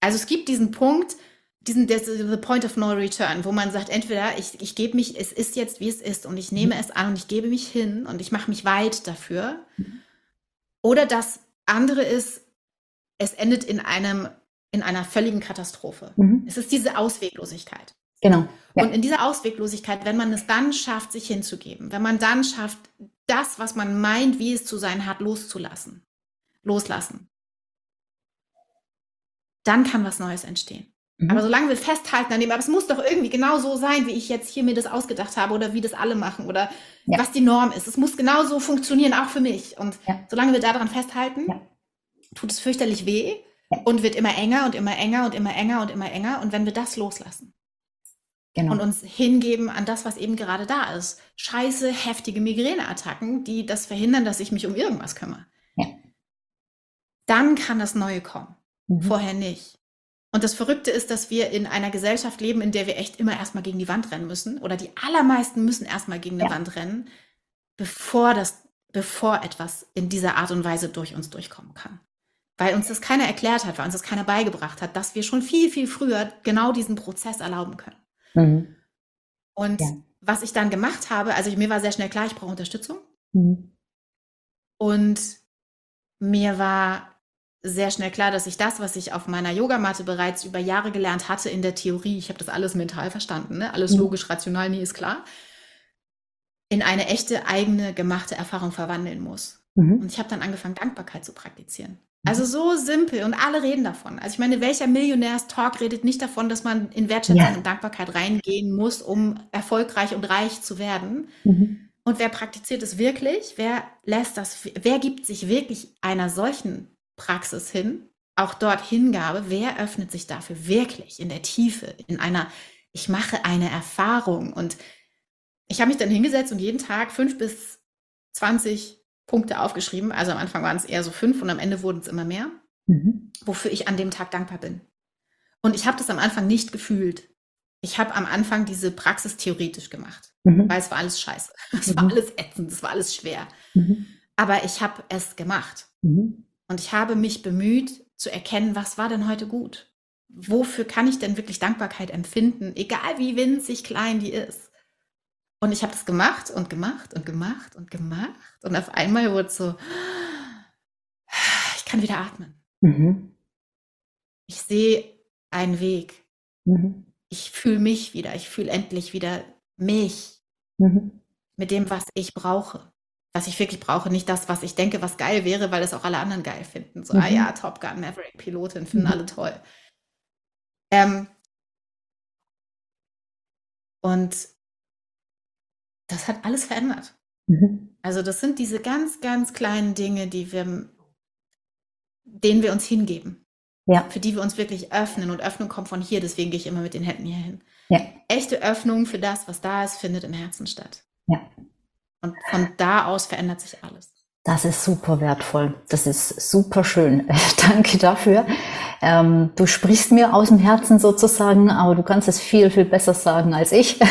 Also es gibt diesen Punkt, diesen the point of no return, wo man sagt, entweder ich, ich gebe mich, es ist jetzt, wie es ist und ich nehme mhm. es an und ich gebe mich hin und ich mache mich weit dafür. Mhm. Oder das andere ist, es endet in einem in einer völligen Katastrophe. Mhm. Es ist diese Ausweglosigkeit. Genau. Ja. Und in dieser Ausweglosigkeit, wenn man es dann schafft, sich hinzugeben, wenn man dann schafft, das, was man meint, wie es zu sein hat, loszulassen, loslassen, dann kann was Neues entstehen. Mhm. Aber solange wir festhalten an dem, aber es muss doch irgendwie genau so sein, wie ich jetzt hier mir das ausgedacht habe oder wie das alle machen oder ja. was die Norm ist. Es muss genau so funktionieren, auch für mich. Und ja. solange wir daran festhalten, tut es fürchterlich weh und wird immer enger und immer enger und immer enger und immer enger. Und wenn wir das loslassen genau. und uns hingeben an das, was eben gerade da ist, scheiße, heftige Migräneattacken, die das verhindern, dass ich mich um irgendwas kümmere, ja. dann kann das Neue kommen. Mhm. Vorher nicht. Und das Verrückte ist, dass wir in einer Gesellschaft leben, in der wir echt immer erstmal gegen die Wand rennen müssen. Oder die allermeisten müssen erstmal gegen eine ja. Wand rennen, bevor das, bevor etwas in dieser Art und Weise durch uns durchkommen kann weil uns das keiner erklärt hat, weil uns das keiner beigebracht hat, dass wir schon viel, viel früher genau diesen Prozess erlauben können. Mhm. Und ja. was ich dann gemacht habe, also mir war sehr schnell klar, ich brauche Unterstützung. Mhm. Und mir war sehr schnell klar, dass ich das, was ich auf meiner Yogamatte bereits über Jahre gelernt hatte in der Theorie, ich habe das alles mental verstanden, ne? alles mhm. logisch, rational, nie ist klar, in eine echte eigene gemachte Erfahrung verwandeln muss. Mhm. Und ich habe dann angefangen, Dankbarkeit zu praktizieren. Also so simpel und alle reden davon. Also ich meine, welcher Millionärs-Talk redet nicht davon, dass man in Wertschätzung ja. und Dankbarkeit reingehen muss, um erfolgreich und reich zu werden? Mhm. Und wer praktiziert es wirklich? Wer lässt das, wer gibt sich wirklich einer solchen Praxis hin? Auch dort Hingabe. Wer öffnet sich dafür wirklich in der Tiefe, in einer, ich mache eine Erfahrung und ich habe mich dann hingesetzt und jeden Tag fünf bis zwanzig Punkte aufgeschrieben. Also am Anfang waren es eher so fünf und am Ende wurden es immer mehr, mhm. wofür ich an dem Tag dankbar bin. Und ich habe das am Anfang nicht gefühlt. Ich habe am Anfang diese Praxis theoretisch gemacht, mhm. weil es war alles scheiße. [laughs] Es mhm. war alles ätzend, es war alles schwer. Mhm. Aber ich habe es gemacht. Mhm. Und ich habe mich bemüht zu erkennen, was war denn heute gut? Wofür kann ich denn wirklich Dankbarkeit empfinden, egal wie winzig klein die ist? Und ich habe das gemacht und gemacht und gemacht und gemacht. Und auf einmal wurde es so, ich kann wieder atmen. Mhm. Ich sehe einen Weg. Mhm. Ich fühle mich wieder. Ich fühle endlich wieder mich mhm. mit dem, was ich brauche. Was ich wirklich brauche. Nicht das, was ich denke, was geil wäre, weil es auch alle anderen geil finden. So, ah ja, mhm. Top Gun, Maverick, Pilotin, finden mhm. alle toll. Ähm, und das hat alles verändert. Mhm. Also das sind diese ganz, ganz kleinen Dinge, die wir, denen wir uns hingeben. Ja. Für die wir uns wirklich öffnen. Und Öffnung kommt von hier, deswegen gehe ich immer mit den Händen hier hin. Ja. Echte Öffnung für das, was da ist, findet im Herzen statt. Ja. Und von da aus verändert sich alles. Das ist super wertvoll. Das ist super schön. [laughs] Danke dafür. Ähm, du sprichst mir aus dem Herzen sozusagen, aber du kannst es viel, viel besser sagen als ich. [laughs]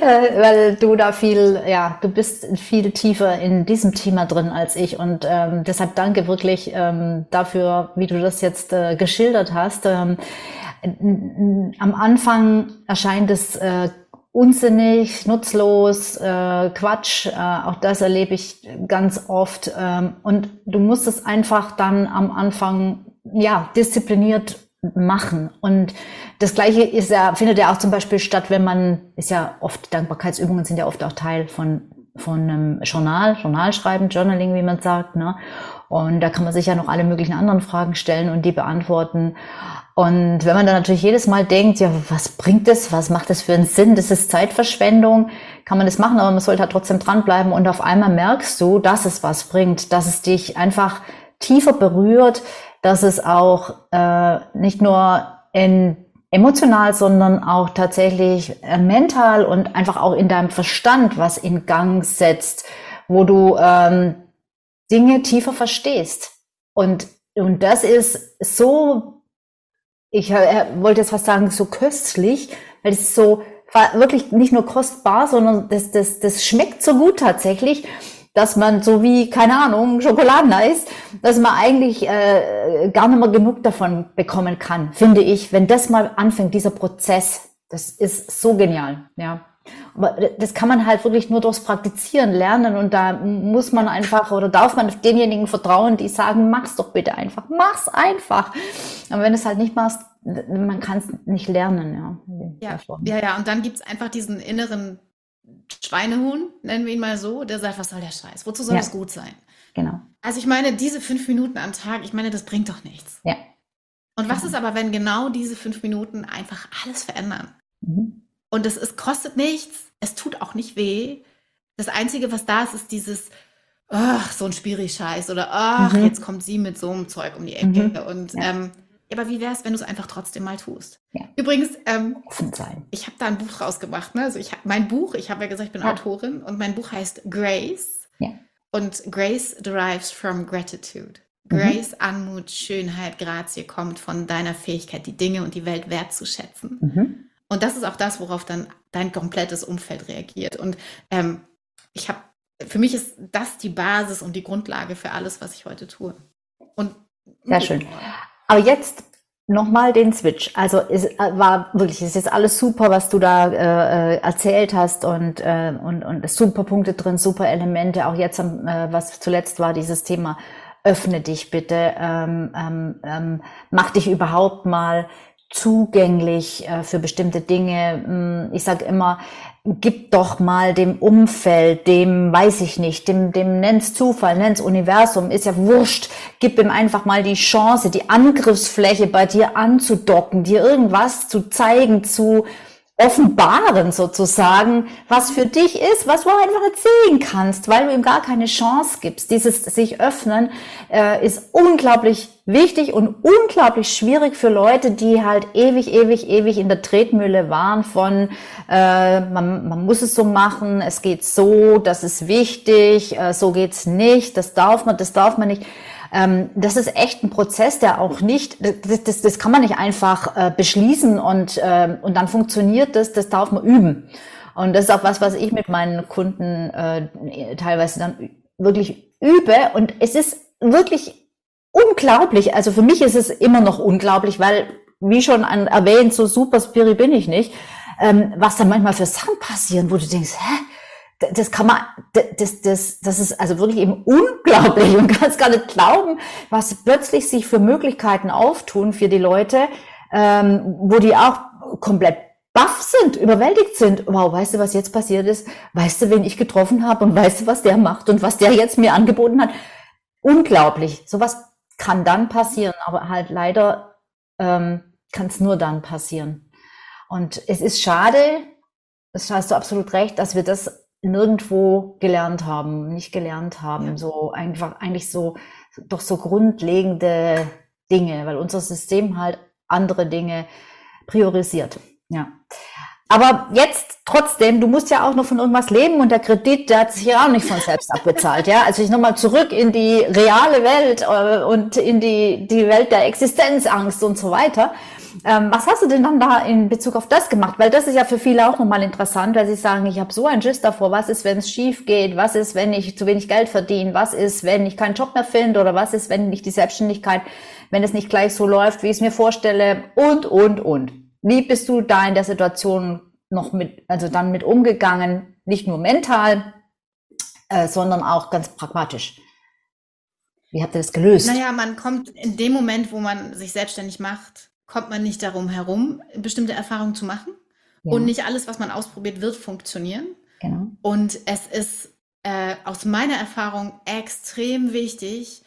Äh, weil du da viel, ja, du bist viel tiefer in diesem Thema drin als ich und ähm, deshalb danke wirklich ähm, dafür, wie du das jetzt äh, geschildert hast. Ähm, am Anfang erscheint es äh, unsinnig, nutzlos, äh, Quatsch. Äh, auch das erlebe ich ganz oft. Ähm, und du musst es einfach dann am Anfang ja diszipliniert machen. Und das Gleiche ist ja, findet ja auch zum Beispiel statt, wenn man, ist ja oft, Dankbarkeitsübungen sind ja oft auch Teil von, von einem Journal, Journalschreiben, Journaling, wie man sagt, ne? Und da kann man sich ja noch alle möglichen anderen Fragen stellen und die beantworten. Und wenn man dann natürlich jedes Mal denkt, ja, was bringt das? Was macht das für einen Sinn? Das ist Zeitverschwendung. Kann man das machen, aber man sollte halt trotzdem dranbleiben. Und auf einmal merkst du, dass es was bringt, dass es dich einfach tiefer berührt, dass es auch äh, nicht nur in emotional, sondern auch tatsächlich äh, mental und einfach auch in deinem Verstand was in Gang setzt, wo du ähm, Dinge tiefer verstehst. Und, und das ist so, ich äh, wollte jetzt fast sagen, so köstlich, weil es so wirklich nicht nur kostbar, sondern das, das, das schmeckt so gut tatsächlich dass man so wie, keine Ahnung, Schokoladeneis, dass man eigentlich äh, gar nicht mehr genug davon bekommen kann, finde ich. Wenn das mal anfängt, dieser Prozess, das ist so genial, ja. Aber das kann man halt wirklich nur durchs Praktizieren lernen und da muss man einfach oder darf man denjenigen vertrauen, die sagen, mach's doch bitte einfach, mach's einfach. Aber wenn du es halt nicht machst, man kann es nicht lernen, ja. Ja, ja, ja, und dann gibt's einfach diesen inneren Schweinehuhn, nennen wir ihn mal so, der sagt, was soll der Scheiß? Wozu soll ja. das gut sein? Genau. Also ich meine, diese fünf Minuten am Tag, ich meine, das bringt doch nichts. Ja. Und was ist aber, wenn genau diese fünf Minuten einfach alles verändern? Mhm. Und es, es kostet nichts, es tut auch nicht weh. Das Einzige, was da ist, ist dieses, ach, so ein Spiri-Scheiß oder ach, mhm. jetzt kommt sie mit so einem Zeug um die Ecke. Mhm. Und ja. ähm, aber wie wäre es, wenn du es einfach trotzdem mal tust? Ja. Übrigens, ähm, ich habe da ein Buch rausgemacht. Ne? Also ich habe mein Buch, ich habe ja gesagt, ich bin ja. Autorin und mein Buch heißt Grace. Ja. Und Grace derives from gratitude. Mhm. Grace, mhm. Anmut, Schönheit, Grazie kommt von deiner Fähigkeit, die Dinge und die Welt wertzuschätzen. Mhm. Und das ist auch das, worauf dann dein komplettes Umfeld reagiert. Und ähm, ich habe, für mich ist das die Basis und die Grundlage für alles, was ich heute tue. Und sehr schön. Aber jetzt nochmal den Switch. Also es äh, war wirklich, es ist alles super, was du da äh, äh, erzählt hast und, äh, und, und super Punkte drin, super Elemente. Auch jetzt, äh, was zuletzt war, dieses Thema, öffne dich bitte, ähm, ähm, ähm, mach dich überhaupt mal zugänglich äh, für bestimmte Dinge. Hm, ich sage immer, gib doch mal dem Umfeld, dem weiß ich nicht, dem, dem nenn's Zufall, nenn's Universum, ist ja wurscht, gib ihm einfach mal die Chance, die Angriffsfläche bei dir anzudocken, dir irgendwas zu zeigen, zu offenbaren sozusagen, was für dich ist, was du einfach erzählen kannst, weil du ihm gar keine Chance gibst. Dieses sich öffnen äh, ist unglaublich wichtig und unglaublich schwierig für Leute, die halt ewig, ewig, ewig in der Tretmühle waren von äh, man, man muss es so machen, es geht so, das ist wichtig, äh, so geht's nicht, das darf man, das darf man nicht. Ähm, das ist echt ein Prozess, der auch nicht, das, das, das kann man nicht einfach äh, beschließen und, äh, und dann funktioniert das, das darf man üben. Und das ist auch was, was ich mit meinen Kunden äh, teilweise dann wirklich übe. Und es ist wirklich unglaublich. Also für mich ist es immer noch unglaublich, weil, wie schon erwähnt, so super Spiri bin ich nicht. Ähm, was da manchmal für Sachen passieren, wo du denkst, hä? Das kann man, das, das, das ist also wirklich eben unglaublich und kannst gar nicht glauben, was plötzlich sich für Möglichkeiten auftun für die Leute, ähm, wo die auch komplett baff sind, überwältigt sind. Wow, weißt du, was jetzt passiert ist? Weißt du, wen ich getroffen habe und weißt du, was der macht und was der jetzt mir angeboten hat? Unglaublich. Sowas kann dann passieren, aber halt leider ähm, kann es nur dann passieren. Und es ist schade, das hast du absolut recht, dass wir das nirgendwo gelernt haben, nicht gelernt haben, ja. so einfach eigentlich so doch so grundlegende Dinge, weil unser System halt andere Dinge priorisiert. Ja. Aber jetzt trotzdem, du musst ja auch noch von irgendwas leben und der Kredit, der hat sich ja auch nicht von selbst abbezahlt, ja. Also ich nochmal zurück in die reale Welt äh, und in die, die Welt der Existenzangst und so weiter. Ähm, was hast du denn dann da in Bezug auf das gemacht? Weil das ist ja für viele auch nochmal interessant, weil sie sagen, ich habe so einen Schiss davor. Was ist, wenn es schief geht? Was ist, wenn ich zu wenig Geld verdiene? Was ist, wenn ich keinen Job mehr finde? Oder was ist, wenn ich die Selbstständigkeit, wenn es nicht gleich so läuft, wie ich es mir vorstelle? Und, und, und. Wie bist du da in der Situation noch mit, also dann mit umgegangen? Nicht nur mental, äh, sondern auch ganz pragmatisch. Wie habt ihr das gelöst? Naja, man kommt in dem Moment, wo man sich selbstständig macht, kommt man nicht darum herum, bestimmte Erfahrungen zu machen. Ja. Und nicht alles, was man ausprobiert, wird funktionieren. Genau. Und es ist äh, aus meiner Erfahrung extrem wichtig,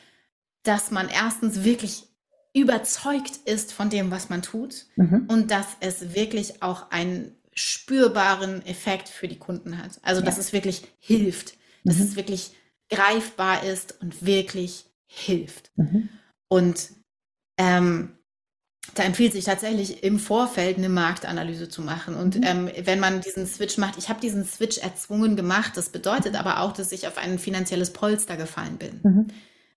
dass man erstens wirklich überzeugt ist von dem, was man tut mhm. und dass es wirklich auch einen spürbaren Effekt für die Kunden hat. Also, ja. dass es wirklich hilft, dass mhm. es wirklich greifbar ist und wirklich hilft. Mhm. Und ähm, da empfiehlt sich tatsächlich im Vorfeld eine Marktanalyse zu machen. Und mhm. ähm, wenn man diesen Switch macht, ich habe diesen Switch erzwungen gemacht, das bedeutet aber auch, dass ich auf ein finanzielles Polster gefallen bin. Mhm.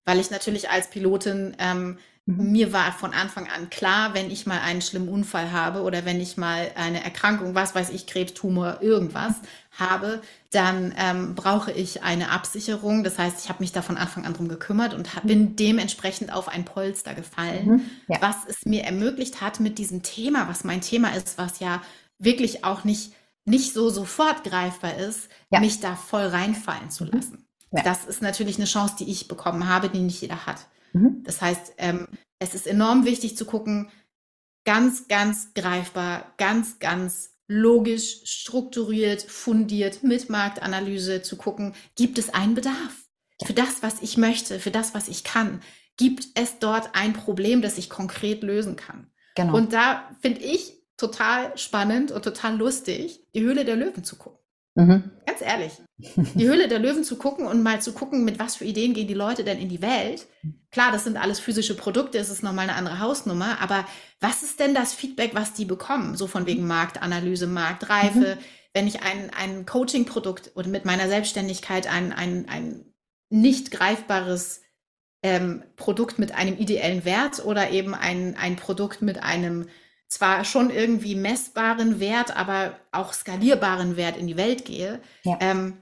Weil ich natürlich als Pilotin ähm, Mhm. Mir war von Anfang an klar, wenn ich mal einen schlimmen Unfall habe oder wenn ich mal eine Erkrankung, was weiß ich, Krebs, Tumor, irgendwas habe, dann ähm, brauche ich eine Absicherung. Das heißt, ich habe mich da von Anfang an drum gekümmert und hab, bin dementsprechend auf ein Polster gefallen, mhm, ja. was es mir ermöglicht hat mit diesem Thema, was mein Thema ist, was ja wirklich auch nicht, nicht so sofort greifbar ist, ja. mich da voll reinfallen zu mhm. lassen. Ja. Das ist natürlich eine Chance, die ich bekommen habe, die nicht jeder hat. Mhm. Das heißt, ähm, es ist enorm wichtig zu gucken, ganz, ganz greifbar, ganz, ganz logisch, strukturiert, fundiert mit Marktanalyse zu gucken, gibt es einen Bedarf für das, was ich möchte, für das, was ich kann? Gibt es dort ein Problem, das ich konkret lösen kann? Genau. Und da finde ich total spannend und total lustig, die Höhle der Löwen zu gucken. Mhm. Ganz ehrlich. Die Höhle der Löwen zu gucken und mal zu gucken, mit was für Ideen gehen die Leute denn in die Welt. Klar, das sind alles physische Produkte, es ist nochmal eine andere Hausnummer, aber was ist denn das Feedback, was die bekommen? So von wegen Marktanalyse, Marktreife. Mhm. Wenn ich ein, ein Coaching-Produkt oder mit meiner Selbstständigkeit ein, ein, ein nicht greifbares ähm, Produkt mit einem ideellen Wert oder eben ein, ein Produkt mit einem zwar schon irgendwie messbaren Wert, aber auch skalierbaren Wert in die Welt gehe. Ja. Ähm,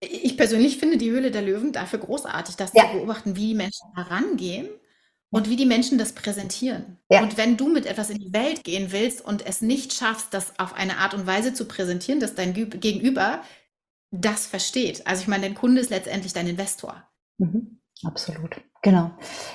ich persönlich finde die Höhle der Löwen dafür großartig, das ja. zu beobachten, wie die Menschen herangehen und wie die Menschen das präsentieren. Ja. Und wenn du mit etwas in die Welt gehen willst und es nicht schaffst, das auf eine Art und Weise zu präsentieren, dass dein Gegenüber das versteht. Also ich meine, dein Kunde ist letztendlich dein Investor. Mhm. Absolut. Genau.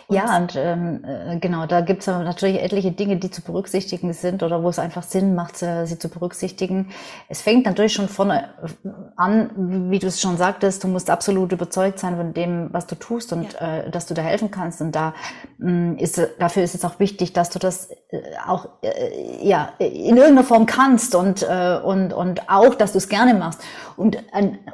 Ja, und ähm, äh, genau, da gibt es natürlich etliche Dinge, die zu berücksichtigen sind oder wo es einfach Sinn macht, äh, sie zu berücksichtigen. Es fängt natürlich schon vorne äh, an, wie du es schon sagtest, du musst absolut überzeugt sein von dem, was du tust und ja. äh, dass du da helfen kannst. Und da mh, mm, ist dafür ist es auch wichtig, dass du das äh, auch äh, ja in irgendeiner Form kannst und äh, und und auch, dass du es gerne machst. Und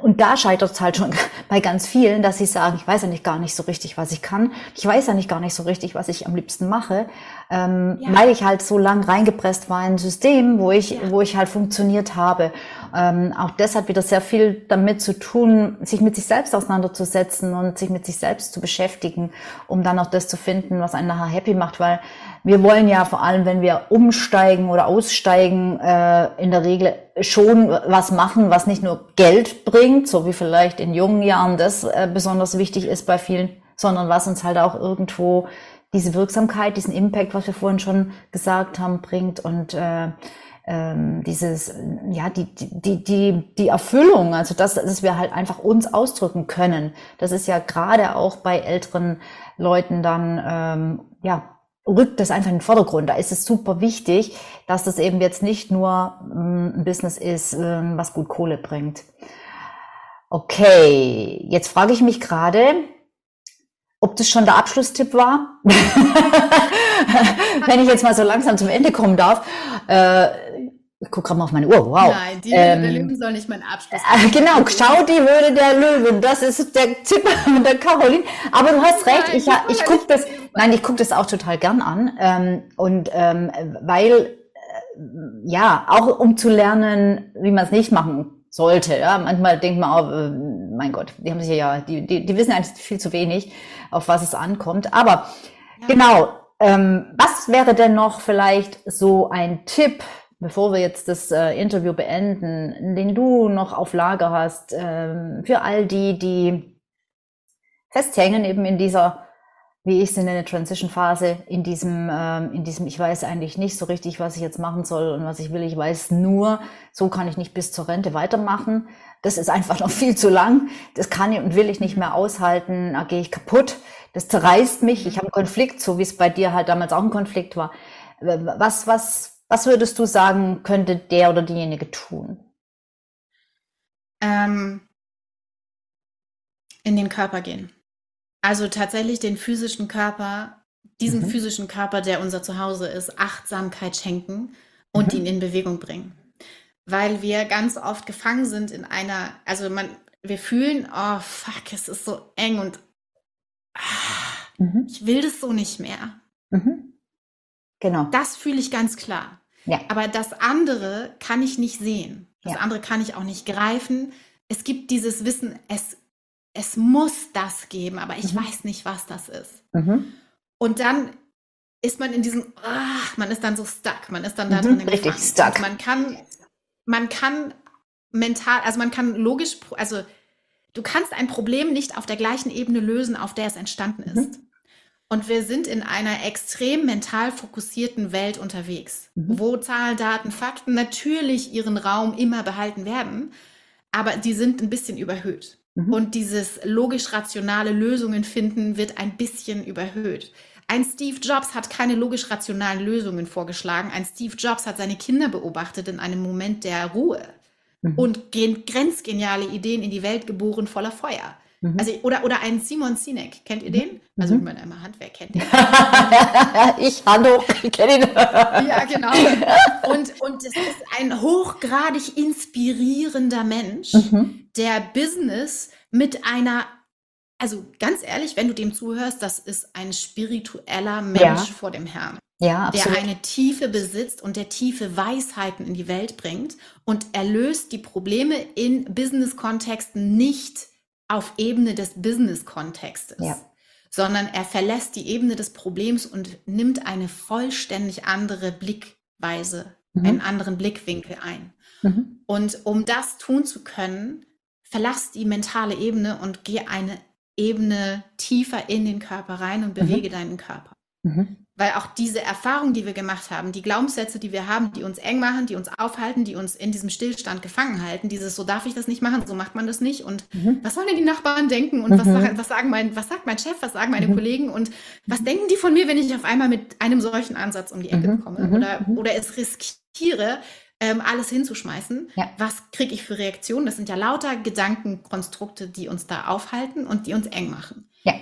und da scheitert es halt schon [laughs] bei ganz vielen, dass sie sagen, ich weiß ja nicht gar nicht so richtig, was ich kann kann. Ich weiß ja nicht gar nicht so richtig, was ich am liebsten mache, ähm, ja. weil ich halt so lang reingepresst war in ein System, wo ich, ja. wo ich halt funktioniert habe. Ähm, auch das hat wieder sehr viel damit zu tun, sich mit sich selbst auseinanderzusetzen und sich mit sich selbst zu beschäftigen, um dann auch das zu finden, was einen nachher happy macht, weil wir wollen ja vor allem, wenn wir umsteigen oder aussteigen, äh, in der Regel schon was machen, was nicht nur Geld bringt, so wie vielleicht in jungen Jahren das äh, besonders wichtig ist bei vielen, sondern was uns halt auch irgendwo diese Wirksamkeit, diesen Impact, was wir vorhin schon gesagt haben, bringt und äh, ähm, dieses, ja, die, die, die, die Erfüllung, also das, dass wir halt einfach uns ausdrücken können. Das ist ja gerade auch bei älteren Leuten dann, ähm, ja, rückt das einfach in den Vordergrund. Da ist es super wichtig, dass das eben jetzt nicht nur ähm, ein Business ist, ähm, was gut Kohle bringt. Okay, jetzt frage ich mich gerade, ob das schon der Abschlusstipp war. [laughs] Wenn ich jetzt mal so langsam zum Ende kommen darf. Äh, ich gucke gerade mal auf meine Uhr. Wow. Nein, die ähm, der Löwen soll nicht mein Abschluss. Äh, genau, schau die Höhle der Löwen. Das ist der Tipp [laughs] der Caroline. Aber du hast recht. Nein, ich, ich gucke das, nein, ich gucke das auch total gern an. Ähm, und ähm, weil, äh, ja, auch um zu lernen, wie man es nicht machen sollte. Ja, manchmal denkt man auch, äh, mein Gott, die haben sich ja, die, die, die wissen eigentlich viel zu wenig, auf was es ankommt. Aber ja. genau, Ähm, was wäre denn noch vielleicht so ein Tipp, bevor wir jetzt das äh, Interview beenden, den du noch auf Lager hast, ähm, für all die, die festhängen eben in dieser, wie ich es in der Transition-Phase, in diesem, ähm, in diesem, ich weiß eigentlich nicht so richtig, was ich jetzt machen soll und was ich will. Ich weiß nur, so kann ich nicht bis zur Rente weitermachen. Das ist einfach [laughs] noch viel zu lang. Das kann ich und will ich nicht mehr aushalten. Da gehe ich kaputt. Das zerreißt mich. Ich habe einen Konflikt, so wie es bei dir halt damals auch ein Konflikt war. Was, was, was würdest du sagen, könnte der oder diejenige tun? Ähm, in den Körper gehen. Also tatsächlich den physischen Körper, diesem mhm. physischen Körper, der unser Zuhause ist, Achtsamkeit schenken und mhm. ihn in Bewegung bringen. Weil wir ganz oft gefangen sind in einer, also man, wir fühlen, oh fuck, es ist so eng und ah, mhm. ich will das so nicht mehr. Mhm. Genau. Das fühle ich ganz klar. Ja. Aber das andere kann ich nicht sehen. Das ja. andere kann ich auch nicht greifen. Es gibt dieses Wissen, es, es muss das geben, aber ich mhm. weiß nicht, was das ist. Mhm. Und dann ist man in diesem, ach, man ist dann so stuck, man ist dann da mhm, drin. Richtig stuck. man kann, man kann mental, also man kann logisch, also du kannst ein Problem nicht auf der gleichen Ebene lösen, auf der es entstanden ist. Mhm. Und wir sind in einer extrem mental fokussierten Welt unterwegs, mhm. wo Zahlen, Daten, Fakten natürlich ihren Raum immer behalten werden, aber die sind ein bisschen überhöht. Mhm. Und dieses logisch-rationale Lösungen finden wird ein bisschen überhöht. Ein Steve Jobs hat keine logisch-rationalen Lösungen vorgeschlagen. Ein Steve Jobs hat seine Kinder beobachtet in einem Moment der Ruhe mhm. und grenzgeniale Ideen in die Welt geboren voller Feuer. Mhm. Also, oder, oder einen Simon Sinek, kennt ihr den? Mhm. Also, mhm. wenn man einmal Handwerk kennt. Den. [laughs] ich, hallo, ich kenne ihn. [laughs] ja, genau. Und, und es ist ein hochgradig inspirierender Mensch, mhm. Der Business mit einer also ganz ehrlich, wenn du dem zuhörst, das ist ein spiritueller Mensch ja. vor dem Herrn. Ja. Der eine Tiefe besitzt und der tiefe Weisheiten in die Welt bringt und er löst die Probleme in Business-Kontexten nicht auf Ebene des Business-Kontextes, ja. sondern er verlässt die Ebene des Problems und nimmt eine vollständig andere Blickweise, mhm. einen anderen Blickwinkel ein. Mhm. Und um das tun zu können, verlass die mentale Ebene und geh eine Ebene tiefer in den Körper rein und bewege mhm. deinen Körper. Mhm. Weil auch diese Erfahrungen, die wir gemacht haben, die Glaubenssätze, die wir haben, die uns eng machen, die uns aufhalten, die uns in diesem Stillstand gefangen halten, dieses so darf ich das nicht machen, so macht man das nicht und mhm. was sollen denn die Nachbarn denken und mhm. was, was, sagen mein, was sagt mein Chef, was sagen meine mhm. Kollegen und was denken die von mir, wenn ich auf einmal mit einem solchen Ansatz um die Ecke mhm. komme mhm. oder, mhm. oder es riskiere, ähm, alles hinzuschmeißen. Ja. Was kriege ich für Reaktionen? Das sind ja lauter Gedankenkonstrukte, die uns da aufhalten und die uns eng machen. Ja.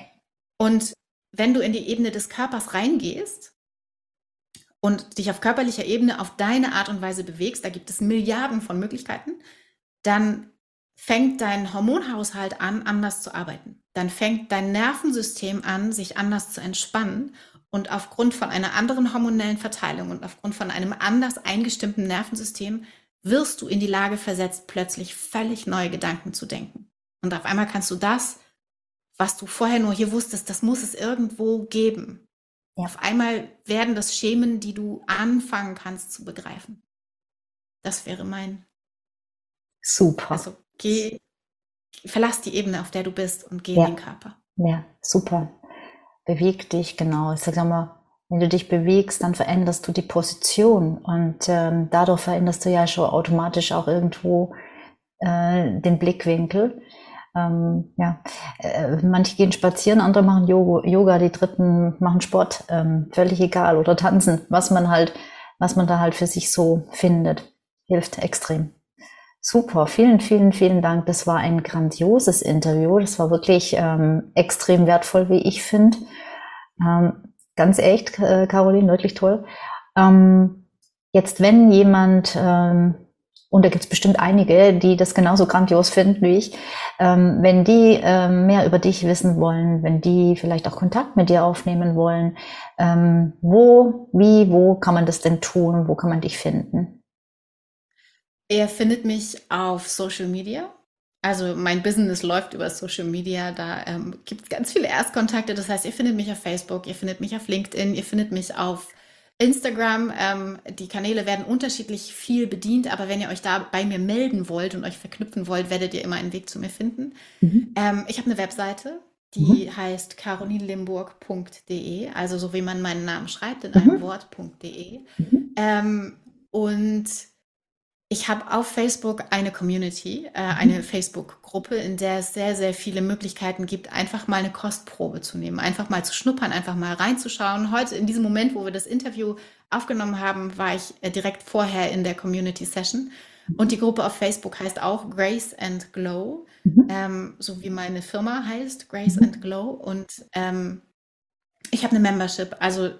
Und wenn du in die Ebene des Körpers reingehst und dich auf körperlicher Ebene auf deine Art und Weise bewegst, da gibt es Milliarden von Möglichkeiten, dann fängt dein Hormonhaushalt an, anders zu arbeiten. Dann fängt dein Nervensystem an, sich anders zu entspannen. Und aufgrund von einer anderen hormonellen Verteilung und aufgrund von einem anders eingestimmten Nervensystem wirst du in die Lage versetzt, plötzlich völlig neue Gedanken zu denken. Und auf einmal kannst du das, was du vorher nur hier wusstest, das muss es irgendwo geben. Ja. Auf einmal werden das Schemen, die du anfangen kannst zu begreifen. Das wäre mein. Super. Also geh, verlass die Ebene, auf der du bist und geh ja. in den Körper. Ja, super. Beweg dich, genau. Ich sag mal, wenn du dich bewegst, dann veränderst du die Position und ähm, dadurch veränderst du ja schon automatisch auch irgendwo äh, den Blickwinkel. Ähm, ja, äh, manche gehen spazieren, andere machen Yoga, Yoga die Dritten machen Sport, ähm, völlig egal oder tanzen, was man halt, was man da halt für sich so findet, hilft extrem. Super, vielen, vielen, vielen Dank. Das war ein grandioses Interview. Das war wirklich ähm, extrem wertvoll, wie ich finde. Ähm, ganz echt, äh, Caroline, wirklich toll. Ähm, jetzt, wenn jemand ähm, und da gibt es bestimmt einige, die das genauso grandios finden wie ich, ähm, wenn die ähm, mehr über dich wissen wollen, wenn die vielleicht auch Kontakt mit dir aufnehmen wollen, ähm, wo, wie, wo kann man das denn tun? Wo kann man dich finden? Er findet mich auf Social Media Also mein Business läuft über Social Media, da ähm, gibt es ganz viele Erstkontakte. Das heißt, ihr findet mich auf Facebook, ihr findet mich auf LinkedIn, ihr findet mich auf Instagram. Ähm, die Kanäle werden unterschiedlich viel bedient, aber wenn ihr euch da bei mir melden wollt und euch verknüpfen wollt, werdet ihr immer einen Weg zu mir finden. Mhm. Ähm, ich habe eine Webseite, die mhm. heißt carolinlimburg.de, also so wie man meinen Namen schreibt, in mhm. einem Wort.de. Mhm. Ähm, und ich habe auf Facebook eine Community, äh, mhm. eine Facebook-Gruppe, in der es sehr, sehr viele Möglichkeiten gibt, einfach mal eine Kostprobe zu nehmen, einfach mal zu schnuppern, einfach mal reinzuschauen. Heute, in diesem Moment, wo wir das Interview aufgenommen haben, war ich äh, direkt vorher in der Community-Session. Und die Gruppe auf Facebook heißt auch Grace and Glow, mhm. ähm, so wie meine Firma heißt, Grace mhm. and Glow. Und ähm, ich habe eine Membership, also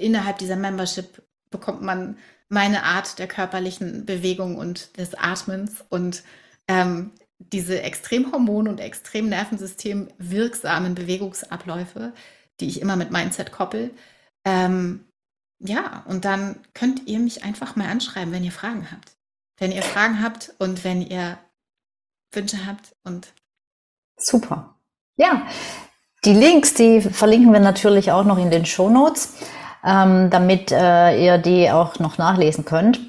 innerhalb dieser Membership bekommt man meine Art der körperlichen Bewegung und des Atmens und ähm, diese extrem hormon- und extrem Nervensystem wirksamen Bewegungsabläufe, die ich immer mit Mindset koppel. Ähm, ja, und dann könnt ihr mich einfach mal anschreiben, wenn ihr Fragen habt. Wenn ihr Fragen habt und wenn ihr Wünsche habt und super. Ja, die Links, die verlinken wir natürlich auch noch in den Show Notes ähm, damit äh, ihr die auch noch nachlesen könnt.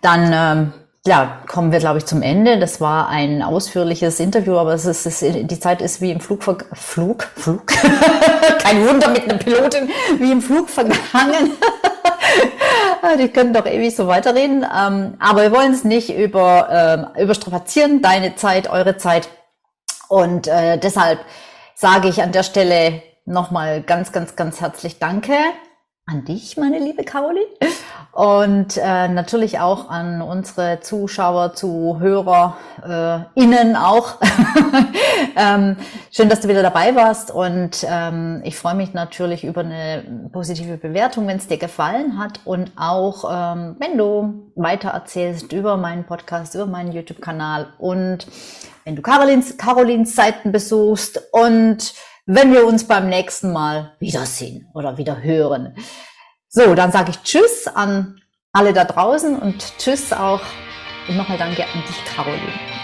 Dann ähm, ja, kommen wir, glaube ich, zum Ende. Das war ein ausführliches Interview, aber es ist, es ist, die Zeit ist wie im Flug, Flug, Flug, [laughs] kein Wunder mit einer Pilotin, wie im Flug vergangen. [laughs] die können doch ewig so weiterreden. Ähm, aber wir wollen es nicht über, äh, überstrapazieren, deine Zeit, eure Zeit. Und äh, deshalb sage ich an der Stelle nochmal ganz, ganz, ganz herzlich Danke an dich, meine liebe Caroline. Und äh, natürlich auch an unsere Zuschauer, Zuhörer, äh, innen auch. [laughs] ähm, schön, dass du wieder dabei warst. Und ähm, ich freue mich natürlich über eine positive Bewertung, wenn es dir gefallen hat. Und auch, ähm, wenn du weiter erzählst über meinen Podcast, über meinen YouTube-Kanal und wenn du Carolins, Carolins Seiten besuchst und wenn wir uns beim nächsten Mal wiedersehen oder wieder hören. So, dann sage ich Tschüss an alle da draußen und Tschüss auch und nochmal Danke an dich, Caroline.